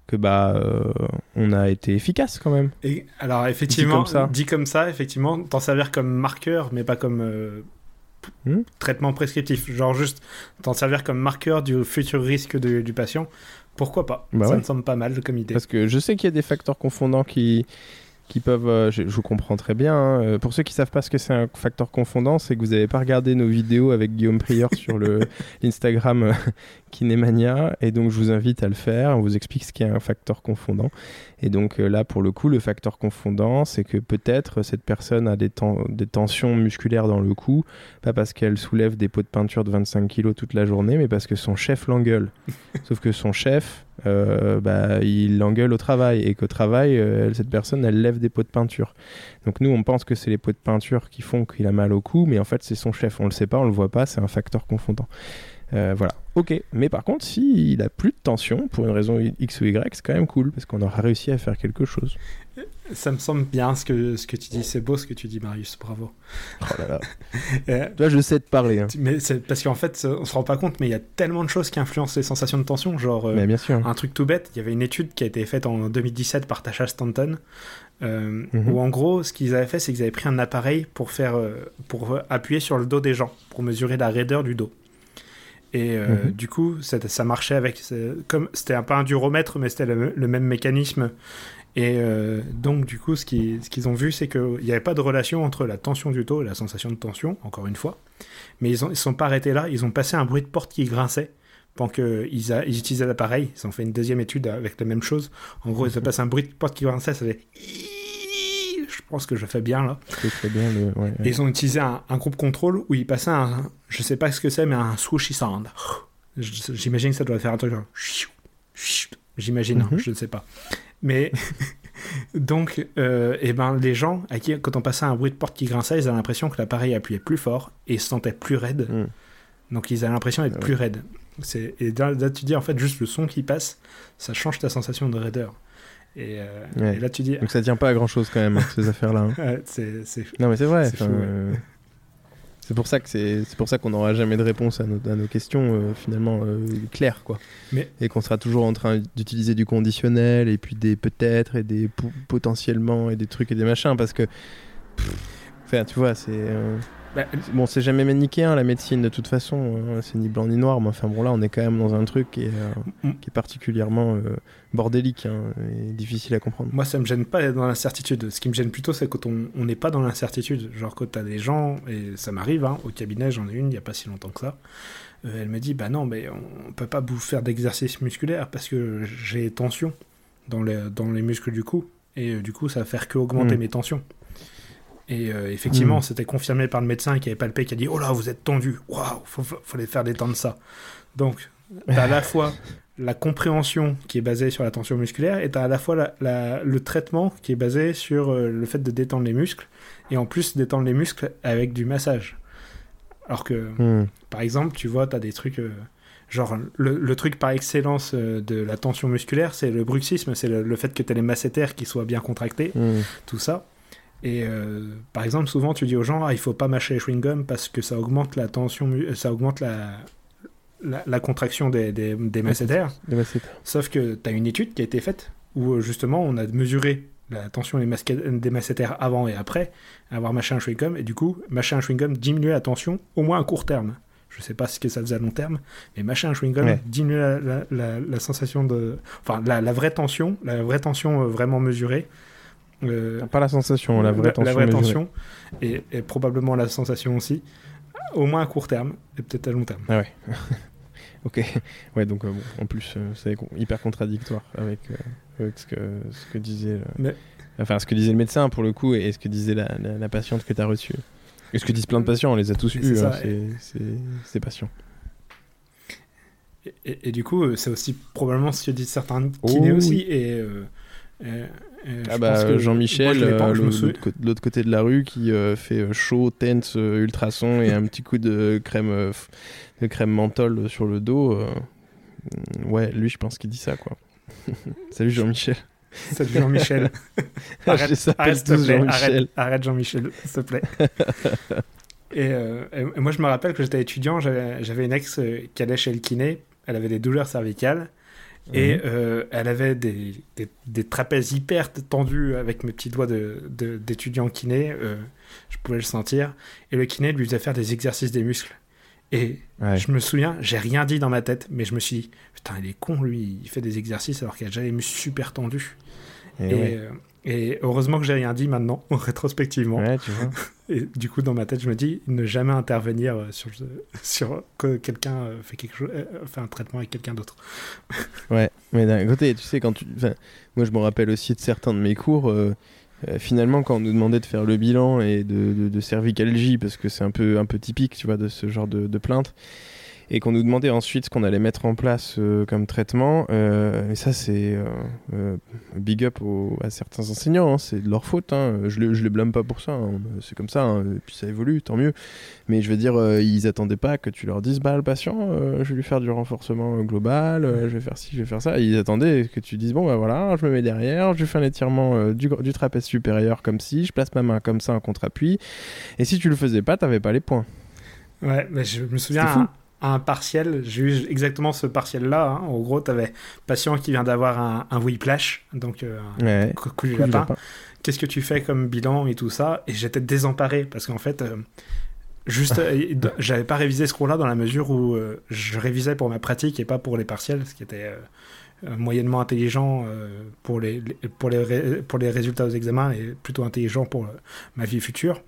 que bah euh, on a été efficace quand même. Et alors effectivement, dit comme ça, dit comme ça effectivement, t'en servir comme marqueur, mais pas comme euh, hmm traitement prescriptif. Genre juste t'en servir comme marqueur du futur risque du patient. Pourquoi pas? Bah Ça me semble pas mal comme idée. Parce que je sais qu'il y a des facteurs confondants qui qui peuvent. Euh, je, comprends très bien. Hein. Euh, pour ceux qui savent pas ce que c'est un facteur confondant, c'est que vous n'avez pas regardé nos vidéos avec Guillaume Prieur sur le l'Instagram Kinémania, et donc je vous invite à le faire. On vous explique ce qu'est un facteur confondant. Et donc euh, là, pour le coup, le facteur confondant, c'est que peut-être cette personne a des, des, tensions musculaires dans le cou, pas parce qu'elle soulève des pots de peinture de 25 kg toute la journée, mais parce que son chef l'engueule. Sauf que son chef, euh, bah, il l'engueule au travail, et qu'au travail, euh, cette personne, elle lève des pots de peinture. Donc nous, on pense que c'est les pots de peinture qui font qu'il a mal au cou, mais en fait, c'est son chef. On le sait pas, on le voit pas, c'est un facteur confondant. Euh, voilà, ok. Mais par contre, s'il il a plus de tension, pour une raison X ou Y, c'est quand même cool, parce qu'on aura réussi à faire quelque chose. Ça me semble bien ce que, ce que tu dis. C'est beau ce que tu dis, Marius. Bravo. Oh là là. euh, Toi, je sais te parler. Hein. Mais c'est parce qu'en fait, on se rend pas compte, mais il y a tellement de choses qui influencent les sensations de tension. Genre, euh, bien sûr. un truc tout bête. Il y avait une étude qui a été faite en 2017 par Tasha Stanton, euh, mhm. où en gros, ce qu'ils avaient fait, c'est qu'ils avaient pris un appareil pour faire, pour appuyer sur le dos des gens, pour mesurer la raideur du dos. Et euh, mhm. du coup, ça, ça, marchait avec. Comme c'était un peu un duromètre, mais c'était le, même mécanisme. Et euh, donc, du coup, ce qu'ils ce qu'ils ont vu, c'est qu'il n'y avait pas de relation entre la tension du dos et la sensation de tension, encore une fois. Mais ils ne ils sont pas arrêtés là. Ils ont passé un bruit de porte qui grinçait pendant qu'ils ils utilisaient l'appareil. Ils ont fait une deuxième étude avec la même chose. En gros, ils ont passé un bruit de porte qui grinçait, ça je pense que je fais bien là. Bien Et ils ont utilisé un, groupe contrôle où ils passaient un, je sais pas ce que c'est, mais un swooshy sound. J'imagine que ça doit faire un truc genre. J'imagine, hein, mhm. je ne sais pas. Mais donc, et euh, eh ben, les gens à qui, quand on passait un bruit de porte qui grinçait, ils avaient l'impression que l'appareil appuyait plus fort et se sentaient plus raide. Mm. Donc, ils avaient l'impression d'être ah plus raide. Et là, tu dis, en fait, juste le son qui passe, ça change ta sensation de raideur. Euh, et, là, tu dis. Donc ça tient pas à grand chose quand même, hein, ces affaires-là. Hein. c'est, Non, mais c'est vrai. Euh, c'est pour ça que c'est, c'est pour ça qu'on n'aura jamais de réponse à nos, à nos questions euh, finalement claires, quoi. Mais... Et qu'on sera toujours en train d'utiliser du conditionnel et puis des peut-être et des potentiellement et des trucs et des machins parce que. Enfin, tu vois, c'est. Bah, bon, c'est jamais manichéen la médecine de toute façon, hein. c'est ni blanc ni noir, mais enfin bon là on est quand même dans un truc qui est, euh, mm. qui est particulièrement euh, bordélique hein, et difficile à comprendre. Moi ça me gêne pas d'être dans l'incertitude, ce qui me gêne plutôt c'est quand on n'est pas dans l'incertitude, genre quand t'as des gens, et ça m'arrive, hein, au cabinet j'en ai une il n'y a pas si longtemps que ça, euh, elle me dit bah non mais on peut pas vous faire d'exercice musculaire parce que j'ai tension dans les, dans les muscles du cou, et du coup ça va faire que augmenter mm. mes tensions. Et euh, effectivement, hmm. c'était confirmé par le médecin qui avait palpé, qui a dit Oh là, vous êtes tendu, waouh, faut, fallait faire détendre ça. Donc, tu as à la fois la compréhension qui est basée sur la tension musculaire et tu as à la fois le traitement qui est basé sur euh, le fait de détendre les muscles et en plus détendre les muscles avec du massage. Alors que, hmm. par exemple, tu vois, tu as des trucs. Euh, genre, le, truc par excellence de la tension musculaire, c'est le bruxisme, c'est le, fait que tu as les masséters qui soient bien contractés, hmm. tout ça. Et euh, par exemple, souvent tu dis aux gens, ah, il faut pas mâcher les chewing-gums parce que ça augmente la tension, ça augmente la, la, contraction des, des, des. Sauf que tu as une étude qui a été faite où euh, justement on a mesuré la tension des, des masséters avant et après avoir mâché un chewing-gum et du coup, mâcher un chewing-gum diminuait la tension au moins à court terme. Je sais pas ce que ça faisait à long terme, mais mâcher un chewing-gum diminuait la, la, sensation de. Enfin, la, vraie tension, la vraie tension euh, vraiment mesurée euh, pas la sensation, la vraie tension. La vraie tension et, probablement la sensation aussi, au moins à court terme et peut-être à long terme. Ah ouais. ok. Ouais, donc euh, en plus, euh, c'est hyper contradictoire avec, ce, que, ce que disait. Enfin, ce que disait le médecin pour le coup et ce que disait la, la, patiente que tu as reçue. Et ce que disent plein de patients, on les a tous eus, hein, ces patients. Et, et, du coup, c'est aussi probablement ce que disent certains kinés oh aussi. Et, ah bah Jean-Michel, euh, de l'autre côté de la rue, qui euh, fait euh, chaud, tense, ultrason et un petit coup de crème, de crème menthol sur le dos. ouais, lui, je pense qu'il dit ça, quoi. Salut Jean-Michel. Salut Jean-Michel. arrête, arrête, Jean arrête, Jean-Michel, s'il te plaît. et, moi, je me rappelle que j'étais étudiant, j'avais une ex qui allait chez le kiné, elle avait des douleurs cervicales. Et mhm. euh, elle avait des, des, trapèzes hyper tendus avec mes petits doigts d'étudiant de, kiné. Euh, je pouvais le sentir. Et le kiné lui faisait faire des exercices des muscles. Et je me souviens, j'ai rien dit dans ma tête, mais je me suis dit, putain, il est con, lui, il fait des exercices alors qu'il a déjà les muscles super tendus. Et, et, heureusement que j'ai rien dit maintenant, rétrospectivement. Ouais, tu vois. Et du coup, dans ma tête, je me dis ne jamais intervenir sur, sur que quelqu'un fait, quelque chose, fait un traitement avec quelqu'un d'autre. ouais, mais d'un côté, tu sais, quand tu. moi, je me rappelle aussi de certains de mes cours. finalement, quand on nous demandait de faire le bilan et de, de, de cervicalgie, parce que c'est un peu, un peu typique, tu vois, de ce genre de, de plainte, et qu'on nous demandait ensuite ce qu'on allait mettre en place euh, comme traitement. Euh, et ça, c'est euh, big up à certains enseignants, hein, c'est de leur faute. Hein. Je, ne les blâme pas pour ça, hein. c'est comme ça, et puis ça évolue, tant mieux. Mais je veux dire, ils attendaient pas que tu leur dises, bah le patient, je vais lui faire du renforcement global, je vais faire ci, je vais faire ça. ils attendaient que tu dises, bon bah voilà, je me mets derrière, je fais un étirement du, du, trapèze supérieur comme ci, je place ma main comme ça en contre-appui. Et si tu le faisais pas, t'avais pas les points. Ouais, mais je me souviens, un partiel, j'ai eu exactement ce partiel-là. Hein. En gros, tu avais patient qui vient d'avoir un, un whiplash, donc euh, un coup du lapin. Qu'est-ce que tu fais comme bilan et tout ça? Et j'étais désemparé parce qu'en fait, euh, juste, euh, j'avais pas révisé ce cours-là dans la mesure où je révisais pour ma pratique et pas pour les partiels, ce qui était moyennement intelligent pour, les, pour, les, pour les résultats aux examens et plutôt intelligent pour ma vie future.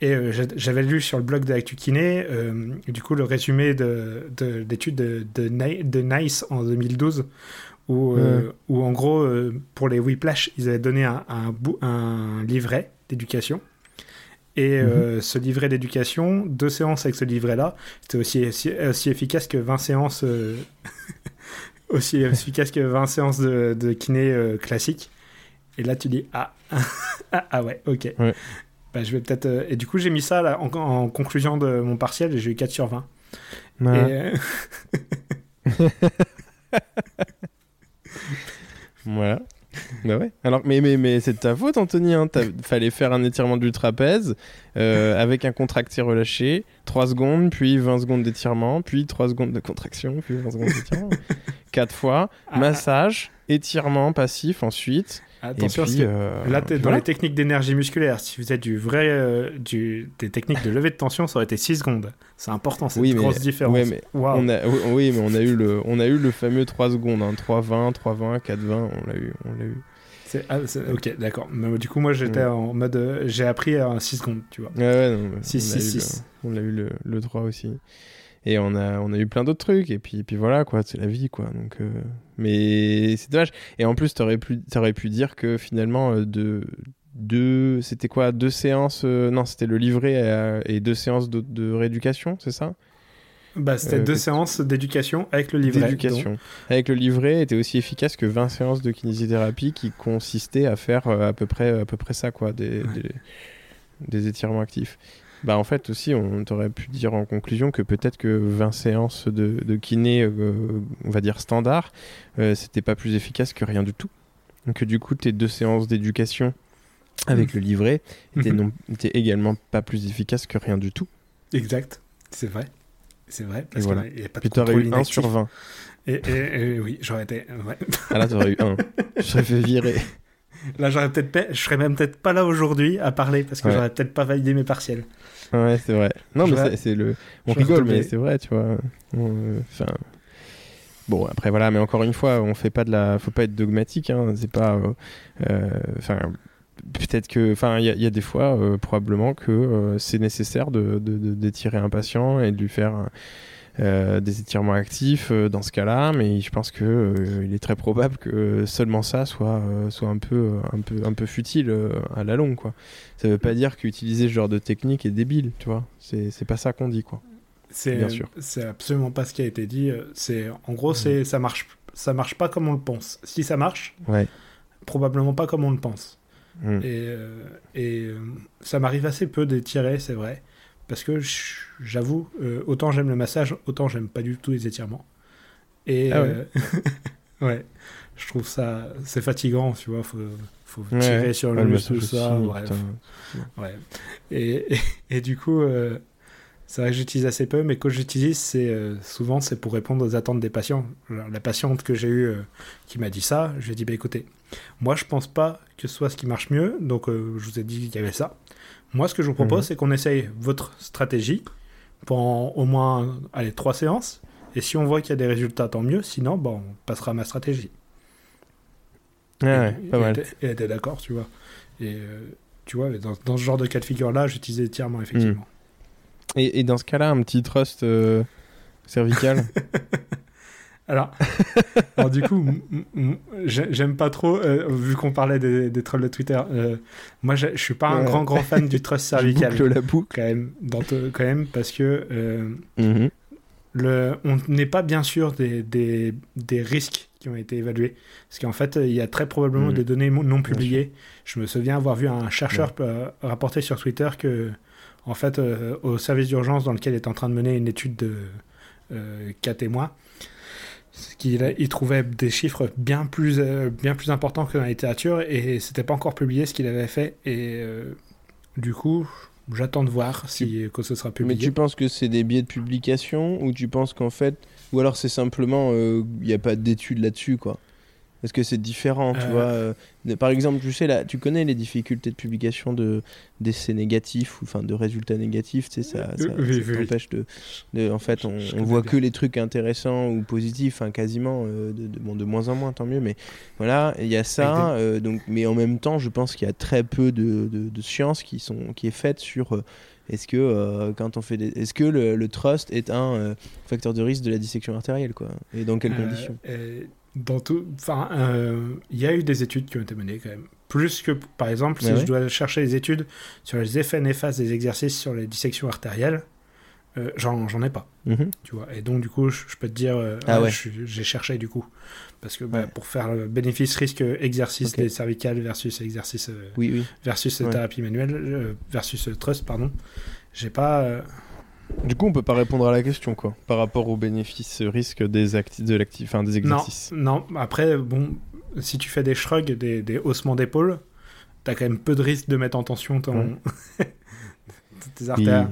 Et euh, j'avais lu sur le blog de Actu Kiné, euh, du coup, le résumé de, l'étude de, de, de, Nice en 2012, où, euh, où en gros, pour les Whiplash, ils avaient donné un, un, un livret d'éducation. Et mhm. ce livret d'éducation, deux séances avec ce livret-là, c'était aussi, aussi, efficace que 20 séances, aussi efficace que 20 séances de, de kiné classique. Et là, tu dis, ah, ah, ah ouais, ok. Ouais. Bah, je vais peut-être. Euh, et du coup, j'ai mis ça là, en, conclusion de mon partiel et j'ai eu 4 sur 20. Euh, voilà. Bah ouais. Alors, mais, mais, mais c'est de ta faute, Anthony. Hein. Fallait faire un étirement du trapèze euh, avec un contracté relâché, 3 secondes, puis 20 secondes d'étirement, puis 3 secondes de contraction, puis 20 secondes d'étirement. 4 fois. Ah. massage, étirement passif ensuite. Attention, euh, là, dans les techniques d'énergie musculaire. Si vous êtes du vrai, euh, du, des techniques de levée de tension, ça aurait été 6 secondes. C'est important, c'est une grosse différence. Oui mais, on a, oui, mais on a eu le, on a eu le fameux 3 secondes, hein, 3-20, 3-20, 4-20, on l'a eu. On l'a eu. Ah, ok, d'accord. Du coup, moi, j'étais en mode. Euh, j'ai appris à 6 secondes, tu vois. Ouais, ouais, non, 6, 6, 6. On a eu le, le 3 aussi. Et on a, on a eu plein d'autres trucs. Et puis, puis voilà, quoi, c'est la vie, quoi. Donc, euh, Mais c'est dommage. Et en plus, t'aurais pu, aurais pu dire que finalement, euh, de, deux, c'était quoi Deux séances euh, Non, c'était le livret et, deux séances de, rééducation, c'est ça? Bah, c'était deux séances d'éducation avec le livret. D'éducation. Avec le livret était aussi efficace que 20 séances de kinésithérapie qui consistaient à faire à peu près, à peu près ça, quoi, des, des, des étirements actifs. Bah en fait aussi, on t'aurait pu dire en conclusion que peut-être que 20 séances de, de kiné, euh, on va dire standard, euh, c'était pas plus efficace que rien du tout. Donc du coup, tes deux séances d'éducation avec mmh. le livret étaient, mmh. également pas plus efficaces que rien du tout. Exact, c'est vrai. C'est vrai. Parce voilà. y a pas Puis t'aurais eu 1 sur 20. Et, et, oui, j'aurais été. Ouais. Ah là, t'aurais eu 1. Je serais fait virer. Là, j'aurais peut-être je serais même peut-être pas là aujourd'hui à parler parce que j'aurais peut-être pas validé mes partiels. Ouais, c'est vrai. Non, mais c'est le. On rigole, mais c'est vrai, tu vois. Euh, enfin. Bon, après voilà, mais encore une fois, on fait pas de la. Faut pas être dogmatique, hein. C'est pas. Euh, euh, enfin. Peut-être que, enfin, il y, a des fois probablement que c'est nécessaire de d'étirer un patient et de lui faire euh, des étirements actifs euh, dans ce cas-là, mais je pense que euh, il est très probable que seulement ça soit soit un peu un peu un peu futile à la longue quoi. Ça veut pas dire qu'utiliser ce genre de technique est débile, tu vois. C'est c'est pas ça qu'on dit quoi. C'est bien sûr. C'est absolument pas ce qui a été dit. C'est en gros c'est ça marche ça marche pas comme on le pense. Si ça marche, ouais. probablement pas comme on le pense. Mm. Et, et ça m'arrive assez peu d'étirer, c'est vrai parce que j'avoue, euh, autant j'aime le massage, autant j'aime pas du tout les étirements. Et ah ouais. Euh, ouais. je trouve ça c'est fatigant, tu vois, faut, faut tirer sur le muscle, tout ça, bref. Ouais. Et, et, du coup, euh, c'est vrai que j'utilise assez peu, mais quand j'utilise, c'est souvent c'est pour répondre aux attentes des patients. la patiente que j'ai eue qui m'a dit ça, je lui ai dit bah écoutez, moi je pense pas que ce soit ce qui marche mieux, donc je vous ai dit qu'il y avait ça. Moi, ce que je vous propose, mhm. c'est qu'on essaye votre stratégie pendant au moins allez, trois séances. Et si on voit qu'il y a des résultats, tant mieux. Sinon, bon, on passera à ma stratégie. Ouais, pas mal. Et elle était d'accord, tu vois. Et tu vois, dans, dans, ce genre de cas de figure-là, j'utilisais étirement, effectivement. Hmm. Et, et, dans ce cas-là, un petit trust cervical Alors, alors, du coup, j'aime pas trop, euh, vu qu'on parlait des, des, trolls de Twitter, euh, moi je, suis pas un grand grand fan du trust cervical. Je la boucle. Quand même, dans quand même parce que euh, mm-hmm. le, on n'est pas bien sûr des, des, des, risques qui ont été évalués. Parce qu'en fait, il y a très probablement mm. des données non publiées. Je me souviens avoir vu un chercheur rapporter sur Twitter que, en fait, au service d'urgence dans lequel il est en train de mener une étude de 4 mois qu'il il trouvait des chiffres bien plus, euh, bien plus importants que dans la littérature et c'était pas encore publié ce qu'il avait fait. Et euh, du coup, j'attends de voir si que ce sera publié. Mais tu penses que c'est des biais de publication ou tu penses qu'en fait, ou alors c'est simplement, euh, il n'y a pas d'études là-dessus quoi? Est-ce que c'est différent, tu euh. vois Par exemple, tu sais, là, tu connais les difficultés de publication de d'essais négatifs ou enfin de résultats négatifs, tu sais, ça, ça, empêche de, En fait, on, on voit que les trucs intéressants ou positifs, hein, quasiment, euh, de, bon, de moins en moins, tant mieux. Mais voilà, il y a ça. Euh, donc, mais en même temps, je pense qu'il y a très peu de, de, science qui sont qui est faite sur est-ce que quand on fait des... est-ce que le, trust est un facteur de risque de la dissection artérielle quoi et dans quelles conditions? Dans tout, enfin, euh, il y a eu des études qui ont été menées quand même. Plus que, par exemple, si je dois chercher des études sur les effets néfastes des exercices sur les dissections artérielles, euh, j'en ai pas. Mhm. Tu vois. Et donc, du coup, je, peux te dire, euh, ah ouais. j'ai cherché du coup. Parce que bah, pour faire le bénéfice-risque exercice des cervicales versus exercice oui, oui. versus thérapie manuelle, versus trust, pardon, j'ai pas du coup, on peut pas répondre à la question, quoi, par rapport aux bénéfices risques des, acti de enfin, des exercices. Non, non, après, bon, si tu fais des shrugs, des, des haussements d'épaule, t'as quand même peu de risque de mettre en tension ton... tes artères.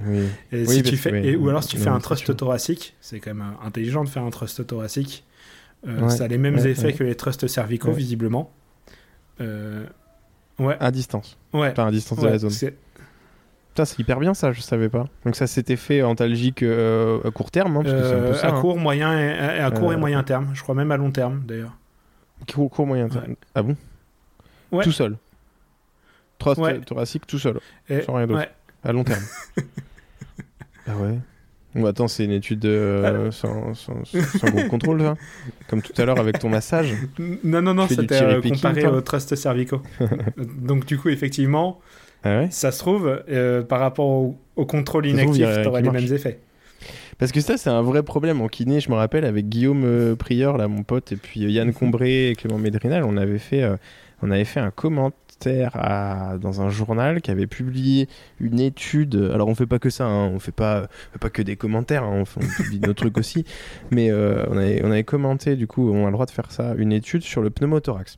Et si tu fais... ou alors si tu fais un trust thoracique, c'est quand même intelligent de faire un trust thoracique. Euh, ça a les mêmes effets que les trusts cervicaux, visiblement. Euh, ouais. À distance. Ouais. Pas à distance de la zone c'est hyper bien ça, je savais pas. Donc ça s'était fait en Talgique euh, à court terme, hein, parce que un peu ça, à hein. court, moyen et, à court et euh, moyen terme. Je crois même à long terme d'ailleurs. Court, court moyen terme. Ah bon? Ouais. Tout seul. Trois thoracique tout seul, sans rien d'autre. À long terme. ah ouais. Bon, attends, c'est une étude euh, sans, sans, sans gros contrôle, ça Comme tout à l'heure avec ton massage Non, non, non, c'était comparé au trust cervicaux. Donc, du coup, effectivement, ah ça se trouve, euh, par rapport au, contrôle inactif, tu auras les mêmes effets. Parce que ça, c'est un vrai problème en kiné. Je me rappelle avec Guillaume euh, Prieur, là, mon pote, et puis euh, Yann Combré et Clément Médrinal, on avait fait, on avait fait un commentaire à, dans un journal qui avait publié une étude. Alors, on fait pas que ça, hein, on fait pas, pas que des commentaires, hein, on, publie nos trucs aussi. Mais on, avait, on avait commenté, du coup, on a le droit de faire ça, une étude sur le pneumothorax.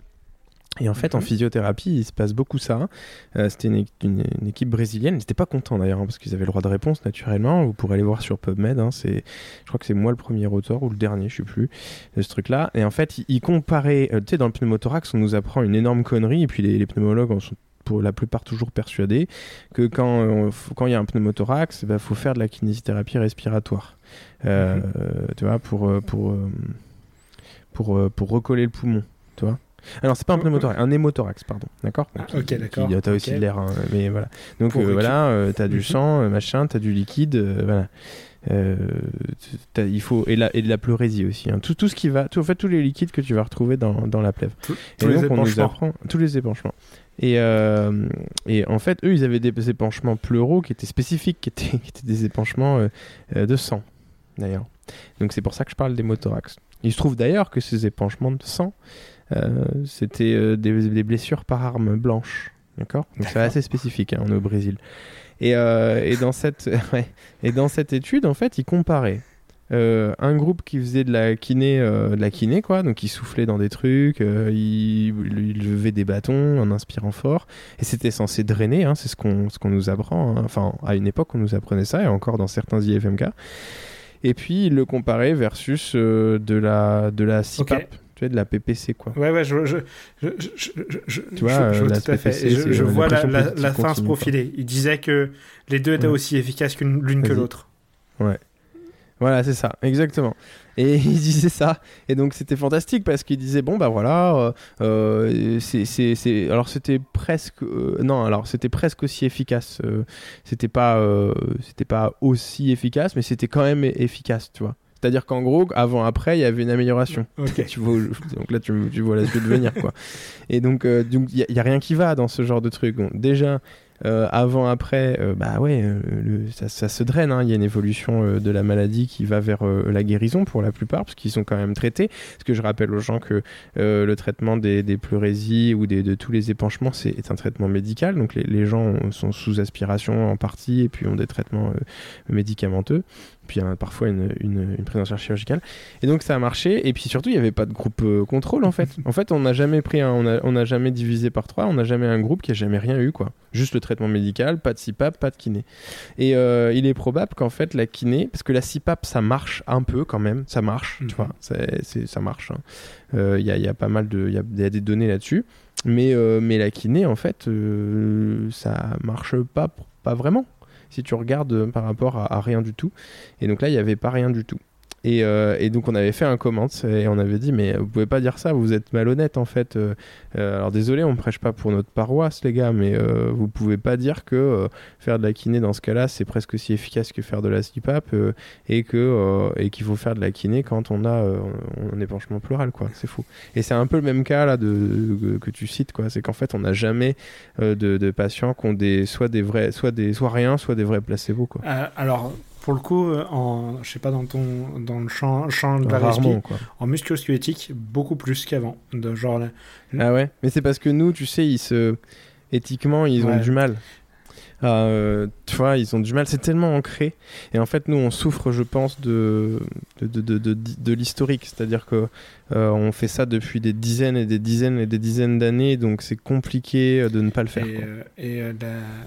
Et en fait, en mhm. physiothérapie, il se passe beaucoup ça. Euh, c'était une, équipe brésilienne. Ils n'étaient pas contents d'ailleurs, hein, parce qu'ils avaient le droit de réponse naturellement. Vous pourrez aller voir sur PubMed. Hein, c'est, je crois que c'est moi le premier auteur ou le dernier, je sais plus, de ce truc-là. Et en fait, ils, comparaient. Euh, tu sais, dans le pneumothorax, on nous apprend une énorme connerie, et puis les, pneumologues en sont pour la plupart toujours persuadés que quand euh, quand il y a un pneumothorax, il bah, faut faire de la kinésithérapie respiratoire. Mhm. Tu vois, pour pour pour, pour recoller le poumon. Tu vois alors, c'est pas un pneumothorax, un hémothorax, pardon. D'accord ah, Ok, d'accord. T'as aussi de l'air, hein, mais voilà. Donc euh, voilà, euh, t'as du mhm. sang, euh, machin, t'as du liquide, voilà. il faut et la, et de la pleurésie aussi. Hein. Tout, tout ce qui va, tout, en fait, tous les liquides que tu vas retrouver dans, dans la plèvre. et donc, on nous apprend tous les épanchements. Et, et en fait, eux, ils avaient des épanchements pleuraux qui étaient spécifiques, qui étaient, qui étaient des épanchements de sang, d'ailleurs. Donc c'est pour ça que je parle d'hémothorax. Il se trouve d'ailleurs que ces épanchements de sang, euh, c'était euh, des, blessures par arme blanche. D'accord? Donc c'est assez spécifique, hein, on est au Brésil. Et, euh, et, dans cette, et dans cette étude, en fait, ils comparaient un groupe qui faisait de la kiné, de la kiné quoi, donc il soufflait dans des trucs, il, levait des bâtons en inspirant fort, et c'était censé drainer, hein, c'est ce qu'on ce qu'on nous apprend. Hein. Enfin, à une époque, on nous apprenait ça, et encore dans certains IFMK. Et puis il le comparait versus de la de la CPAP tu vois, de la PPC, quoi. Ouais, ouais, je, je, je, je tu vois, je, vois tout à fait. je, vois la, la, fin se profiler. Il disait que les deux étaient aussi efficaces qu'une l'une que l'autre. Ouais. Voilà, c'est ça, exactement. Et il disait ça. Et donc c'était fantastique parce qu'il disait bon bah voilà, euh, c'est, alors c'était presque, non alors c'était presque aussi efficace. c'était pas, c'était pas aussi efficace, mais c'était quand même efficace, tu vois. C'est-à-dire qu'en gros, avant, après, il y avait une amélioration. tu vois, donc là, tu, tu vois la suite venir, quoi. Et donc, donc il n'y a, rien qui va dans ce genre de truc. déjà, euh, avant, après, euh, bah ouais, euh, ça, se draine. Hein. Il y a une évolution de la maladie qui va vers la guérison pour la plupart, parce qu'ils sont quand même traités. Parce que je rappelle aux gens que le traitement des, des pleurésies ou des, de tous les épanchements, c'est un traitement médical. Donc les, les, gens sont sous aspiration en partie et puis ont des traitements médicamenteux puis hein, parfois une, une, une, prise en charge chirurgicale. Et donc ça a marché. Et puis surtout, il n'y avait pas de groupe contrôle en fait. En fait, on n'a jamais pris, on n'a on a jamais divisé par trois, on n'a jamais un groupe qui a jamais rien eu quoi. Juste le traitement médical, pas de CPAP, pas de kiné. Et euh, il est probable qu'en fait la kiné, parce que la CPAP ça marche un peu quand même, ça marche, tu mhm. vois, ça marche. Il hein. euh, y, a, y, a, pas mal de, il y, a des données là-dessus. Mais, euh, mais la kiné en fait, ça marche pas, pas vraiment si tu regardes par rapport à, à, rien du tout. Et donc là, il n'y avait pas rien du tout. Euh, et, donc on avait fait un comment et on avait dit mais vous pouvez pas dire ça, vous êtes malhonnête en fait. Euh, euh, alors désolé, on prêche pas pour notre paroisse les gars, mais vous pouvez pas dire que faire de la kiné dans ce cas-là c'est presque aussi efficace que faire de la CPAP et que et qu'il faut faire de la kiné quand on a un épanchement pleural quoi. C'est fou. Et c'est un peu le même cas là que tu cites quoi. C'est qu'en fait on n'a jamais de, de, patients qui ont des soit des vrais soit des soit rien soit des vrais placebos quoi. alors pour le coup, euh, en, je sais pas, dans, ton, dans le champ, champ de la Rarement, en musculo-squelettique, beaucoup plus qu'avant. De genre. Ah ouais? Mais c'est parce que nous, tu sais, ils se. Éthiquement, ils ont du mal. Euh, tu vois, ils ont du mal. C'est tellement ancré. Et en fait, nous, on souffre, je pense, de, de, de, de, de l'historique. C'est-à-dire que euh, on fait ça depuis des dizaines et des dizaines et des dizaines d'années. Donc, c'est compliqué euh, de ne pas le faire. Et,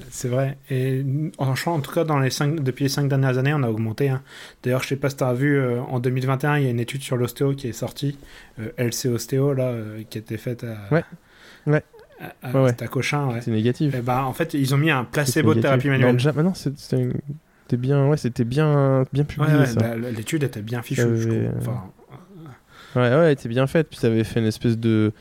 c'est vrai. Et en, en tout cas, dans les cinq, depuis les cinq dernières années, on a augmenté. Hein. D'ailleurs, je sais pas si tu as vu, en 2021, il y a une étude sur l'ostéo qui est sortie. LC Ostéo, là, qui a été faite à. Ouais. Ouais. Ah, ouais, Cochin, ouais. C'est négatif. Et eh bah, en fait, ils ont mis un placebo de thérapie manuelle. Non, c'était bien, ouais, c'était bien, bien publié. Bah, L'étude était bien fichue, je trouve. Enfin, ouais, ouais, elle était bien faite. Puis ça avait fait une espèce de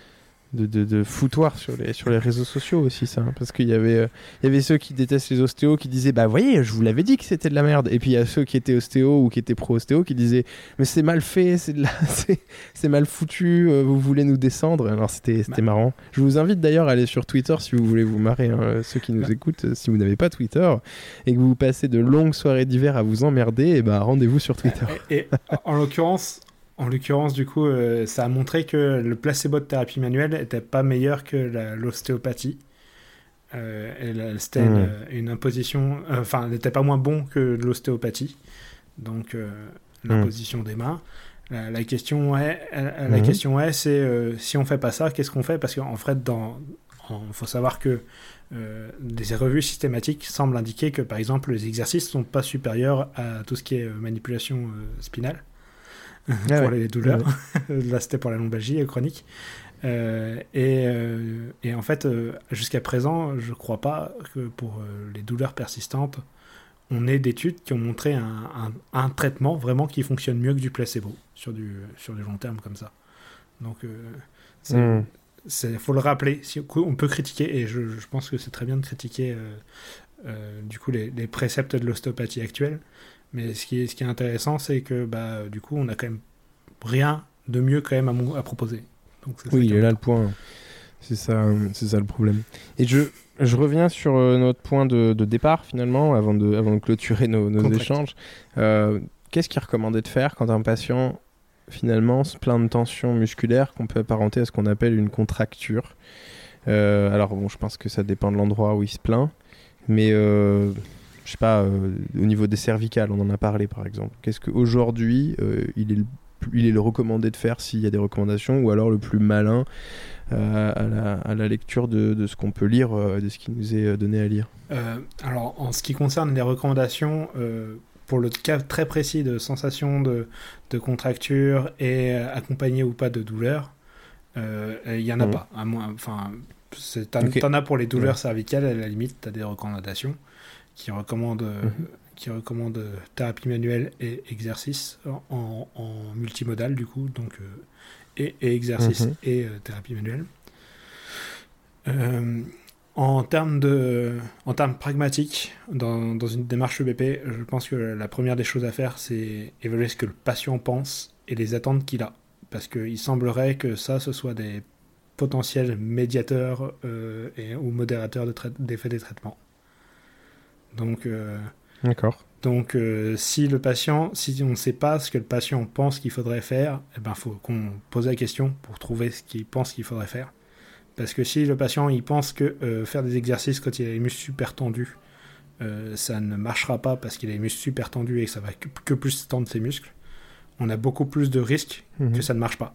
de, de, foutoir sur les, sur les réseaux sociaux aussi, ça. Hein, parce qu'il y avait, euh, il y avait ceux qui détestent les ostéos qui disaient Bah, voyez, je vous l'avais dit que c'était de la merde. Et puis il y a ceux qui étaient ostéo ou qui étaient pro-ostéo qui disaient Mais c'est mal fait, c'est, de la... c'est, mal foutu, euh, vous voulez nous descendre. Alors c'était, c'était bah. marrant. Je vous invite d'ailleurs à aller sur Twitter si vous voulez vous marrer, hein, ceux qui nous bah. écoutent. Si vous n'avez pas Twitter et que vous passez de longues soirées d'hiver à vous emmerder, et eh bah, rendez-vous sur Twitter. Et, en l'occurrence, en l'occurrence, du coup, euh, ça a montré que le placebo de thérapie manuelle n'était pas meilleur que l'ostéopathie. Euh, c'était une, imposition, euh, enfin, n'était pas moins bon que l'ostéopathie. Donc, euh, l'imposition des mains. La, question est, la question est, c'est si on fait pas ça, qu'est-ce qu'on fait? Parce qu'en fait, dans, il faut savoir que des revues systématiques semblent indiquer que, par exemple, les exercices sont pas supérieurs à tout ce qui est manipulation spinale. Ah pour les douleurs. Là, c'était pour la lombalgie chronique. Euh, et, euh, et, en fait, euh, jusqu'à présent, je ne crois pas que pour les douleurs persistantes, on ait d'études qui ont montré un, un, traitement vraiment qui fonctionne mieux que du placebo sur du, sur du long terme comme ça. Donc, il hmm. faut le rappeler. Si, on peut critiquer, et je, je pense que c'est très bien de critiquer du coup les, les préceptes de l'ostéopathie actuelle. Mais ce qui est, ce qui est intéressant, c'est que bah, du coup, on a quand même rien de mieux quand même à, à proposer. Donc, oui, il est là le point. C'est ça, c'est ça le problème. Et je, je reviens sur euh, notre point de, de, départ finalement, avant de, avant de clôturer nos, nos échanges. Euh, Qu'est-ce qu'il recommandait de faire quand un patient finalement se plaint de tension musculaire qu'on peut apparenter à ce qu'on appelle une contracture? Euh, Alors bon, je pense que ça dépend de l'endroit où il se plaint, mais euh, je sais pas, euh, au niveau des cervicales, on en a parlé par exemple. Qu'est-ce qu'aujourd'hui euh, il, est le, il est le recommandé de faire s'il y a des recommandations, ou alors le plus malin euh, à, la, à, la, lecture de, de ce qu'on peut lire, de ce qui nous est donné à lire? Alors en ce qui concerne les recommandations, pour le cas très précis de sensation de, de contracture et accompagné ou pas de douleur, il n'y en a mmh. pas. Enfin, t'en as pour les douleurs cervicales, à la limite, tu as des recommandations qui recommande, euh, mhm. qui recommande thérapie manuelle et exercice en, multimodal du coup, donc et, exercice mhm. et thérapie manuelle. En termes, de, en termes pragmatiques, dans, dans une démarche EBP, je pense que la première des choses à faire, c'est évaluer ce que le patient pense et les attentes qu'il a. Parce qu'il semblerait que ça, ce soit des potentiels médiateurs euh, et, ou modérateurs d'effets des traitements. Donc, euh, D'accord. Donc, euh, si le patient, si on ne sait pas ce que le patient pense qu'il faudrait faire, il eh ben, faut qu'on pose la question pour trouver ce qu'il pense qu'il faudrait faire. Parce que si le patient il pense que euh, faire des exercices quand il a les muscles super tendus, euh, ça ne marchera pas parce qu'il a les muscles super tendus et que ça va que, plus tendre ses muscles, on a beaucoup plus de risques mhm. que ça ne marche pas.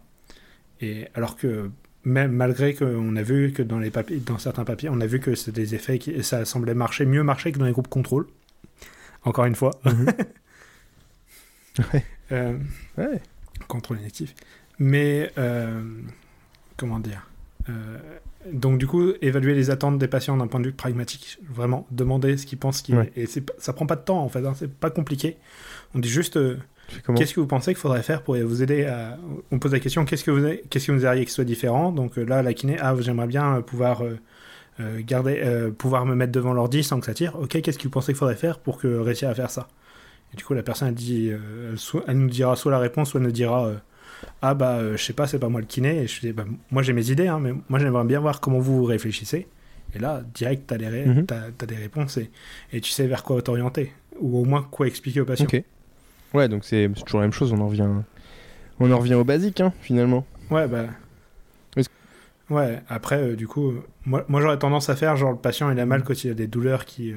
Et alors que même malgré qu'on a vu que dans les papiers, dans certains papiers, on a vu que c'est des effets qui ça semblait marcher mieux marcher que dans les groupes contrôle. Encore une fois. Mhm. Euh, ouais. Contrôle inactif. Mais comment dire euh, donc du coup, évaluer les attentes des patients d'un point de vue pragmatique, vraiment demander ce qu'ils pensent qu'il Et ça prend pas de temps en fait, hein, c'est pas compliqué. On dit juste euh, qu'est-ce que vous pensez qu'il faudrait faire pour vous aider à. On pose la question qu'est-ce que vous qu'est-ce que vous aimeriez que ce soit différent? Donc euh, là, la kiné, ah j'aimerais bien pouvoir garder, pouvoir me mettre devant l'ordi sans que ça tire. Ok, qu'est-ce que vous pensez qu'il faudrait faire pour que réussir à faire ça? Et du coup, la personne elle dit, elle nous dira soit la réponse, soit elle nous dira ah bah euh, je sais pas, c'est pas moi le kiné. Et je dis, bah, moi j'ai mes idées, hein, mais moi j'aimerais bien voir comment vous réfléchissez. Et là, direct, tu as, mhm. des réponses et, et, tu sais vers quoi t'orienter. Ou au moins quoi expliquer au patient. Ouais, donc c'est toujours la même chose, on en revient, on en revient au basique, hein, finalement. Ouais, bah. Ouais, après, euh, du coup, moi, moi j'aurais tendance à faire, genre, le patient, il a mal quand il a des douleurs qui. Euh,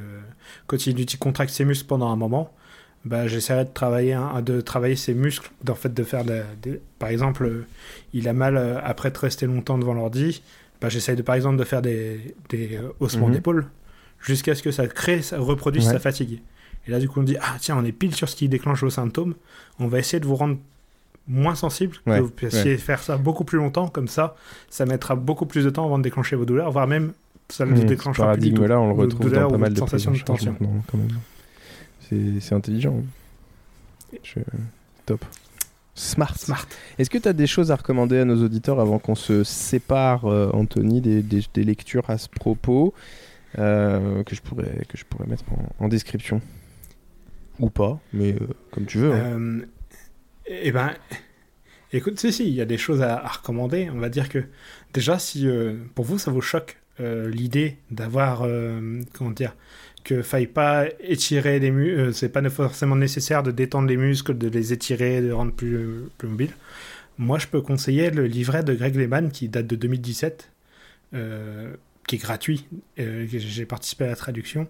quand il contracte ses muscles pendant un moment bah, j'essaierai de travailler, de travailler ses muscles, en fait, de faire, par exemple, euh, il a mal après de rester longtemps devant l'ordi, bah, j'essaie de, par exemple, de faire des, des haussements mhm. d'épaule jusqu'à ce que ça crée, ça reproduise sa fatigue. Et là, du coup, on dit, ah tiens, on est pile sur ce qui déclenche vos symptômes, on va essayer de vous rendre moins sensible, que vous puissiez faire ça beaucoup plus longtemps, comme ça, ça mettra beaucoup plus de temps avant de déclencher vos douleurs, voire même ça ne mmh, déclenchera plus du tout. là, on le retrouve dans pas mal de sensations de tension. Quand même c'est intelligent. Top. Smart. Smart. Est-ce que tu as des choses à recommander à nos auditeurs avant qu'on se sépare, euh, Anthony, des, des, lectures à ce propos euh, que, je pourrais, que je pourrais mettre en, description? Ou pas, mais euh, comme tu veux. Hein. eh ben, écoute, si, si, il y a des choses à, recommander. On va dire que déjà, si pour vous ça vous choque l'idée d'avoir, comment dire, que faille pas étirer les muscles, euh, c'est pas forcément nécessaire de détendre les muscles, de les étirer, de rendre plus, plus mobiles. Moi, je peux conseiller le livret de Greg Lehman qui date de 2017, euh, qui est gratuit. Euh, j'ai participé à la traduction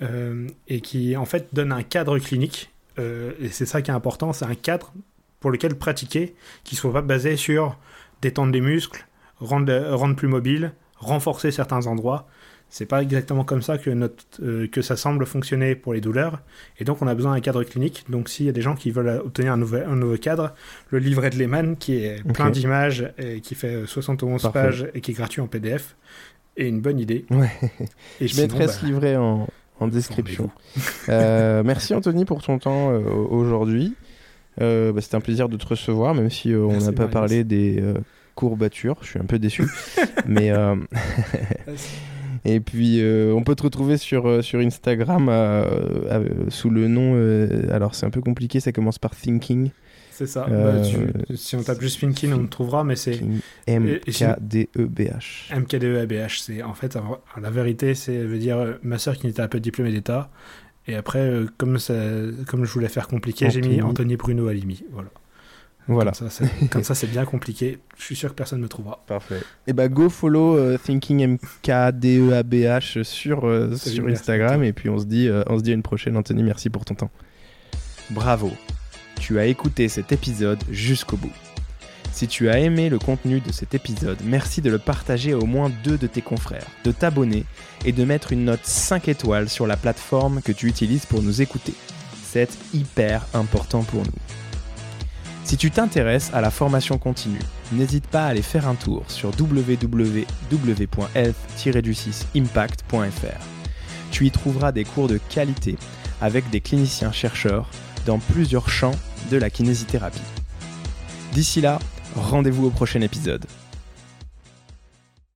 et qui en fait donne un cadre clinique. et c'est ça qui est important, c'est un cadre pour lequel pratiquer, qui soit pas basé sur détendre les muscles, rendre, rendre plus mobile, renforcer certains endroits c'est pas exactement comme ça que, notre, euh, que ça semble fonctionner pour les douleurs. Et donc, on a besoin d'un cadre clinique. Donc, s'il y a des gens qui veulent obtenir un, nouvel, un nouveau cadre, le livret de Lehman, qui est plein d'images et qui fait 71 pages et qui est gratuit en PDF, est une bonne idée. Ouais. Et Je mettrai ce bah, livret en, en description. euh, merci Anthony pour ton temps euh, aujourd'hui. Euh, bah, C'était un plaisir de te recevoir, même si on n'a pas parlé des courbatures. Je suis un peu déçu. mais. Et puis, euh, on peut te retrouver sur, sur Instagram euh, sous le nom. alors, c'est un peu compliqué, ça commence par Thinking. C'est ça. Bah, si on tape juste Thinking, on le trouvera, mais c'est. M-K-D-E-B-H. M-K-D-E-B-H. C'est en fait, la vérité, c'est veut dire ma soeur qui n'était un peu diplômée d'État. Et après, comme, ça, comme je voulais faire compliqué, j'ai mis Anthony Bruno Alimi. Voilà. Voilà. Comme ça, c'est bien compliqué. Je suis sûr que personne ne me trouvera. Parfait. Et eh bah, ben, go follow uh, Thinking MKDEABH sur, euh, sur Instagram. Et puis, on se, dit, euh, on se dit à une prochaine. Anthony, merci pour ton temps. Bravo. Tu as écouté cet épisode jusqu'au bout. Si tu as aimé le contenu de cet épisode, merci de le partager à au moins deux de tes confrères, de t'abonner et de mettre une note 5 étoiles sur la plateforme que tu utilises pour nous écouter. C'est hyper important pour nous. Si tu t'intéresses à la formation continue, n'hésite pas à aller faire un tour sur www.health-impact.fr. Tu y trouveras des cours de qualité avec des cliniciens chercheurs dans plusieurs champs de la kinésithérapie. D'ici là, rendez-vous au prochain épisode.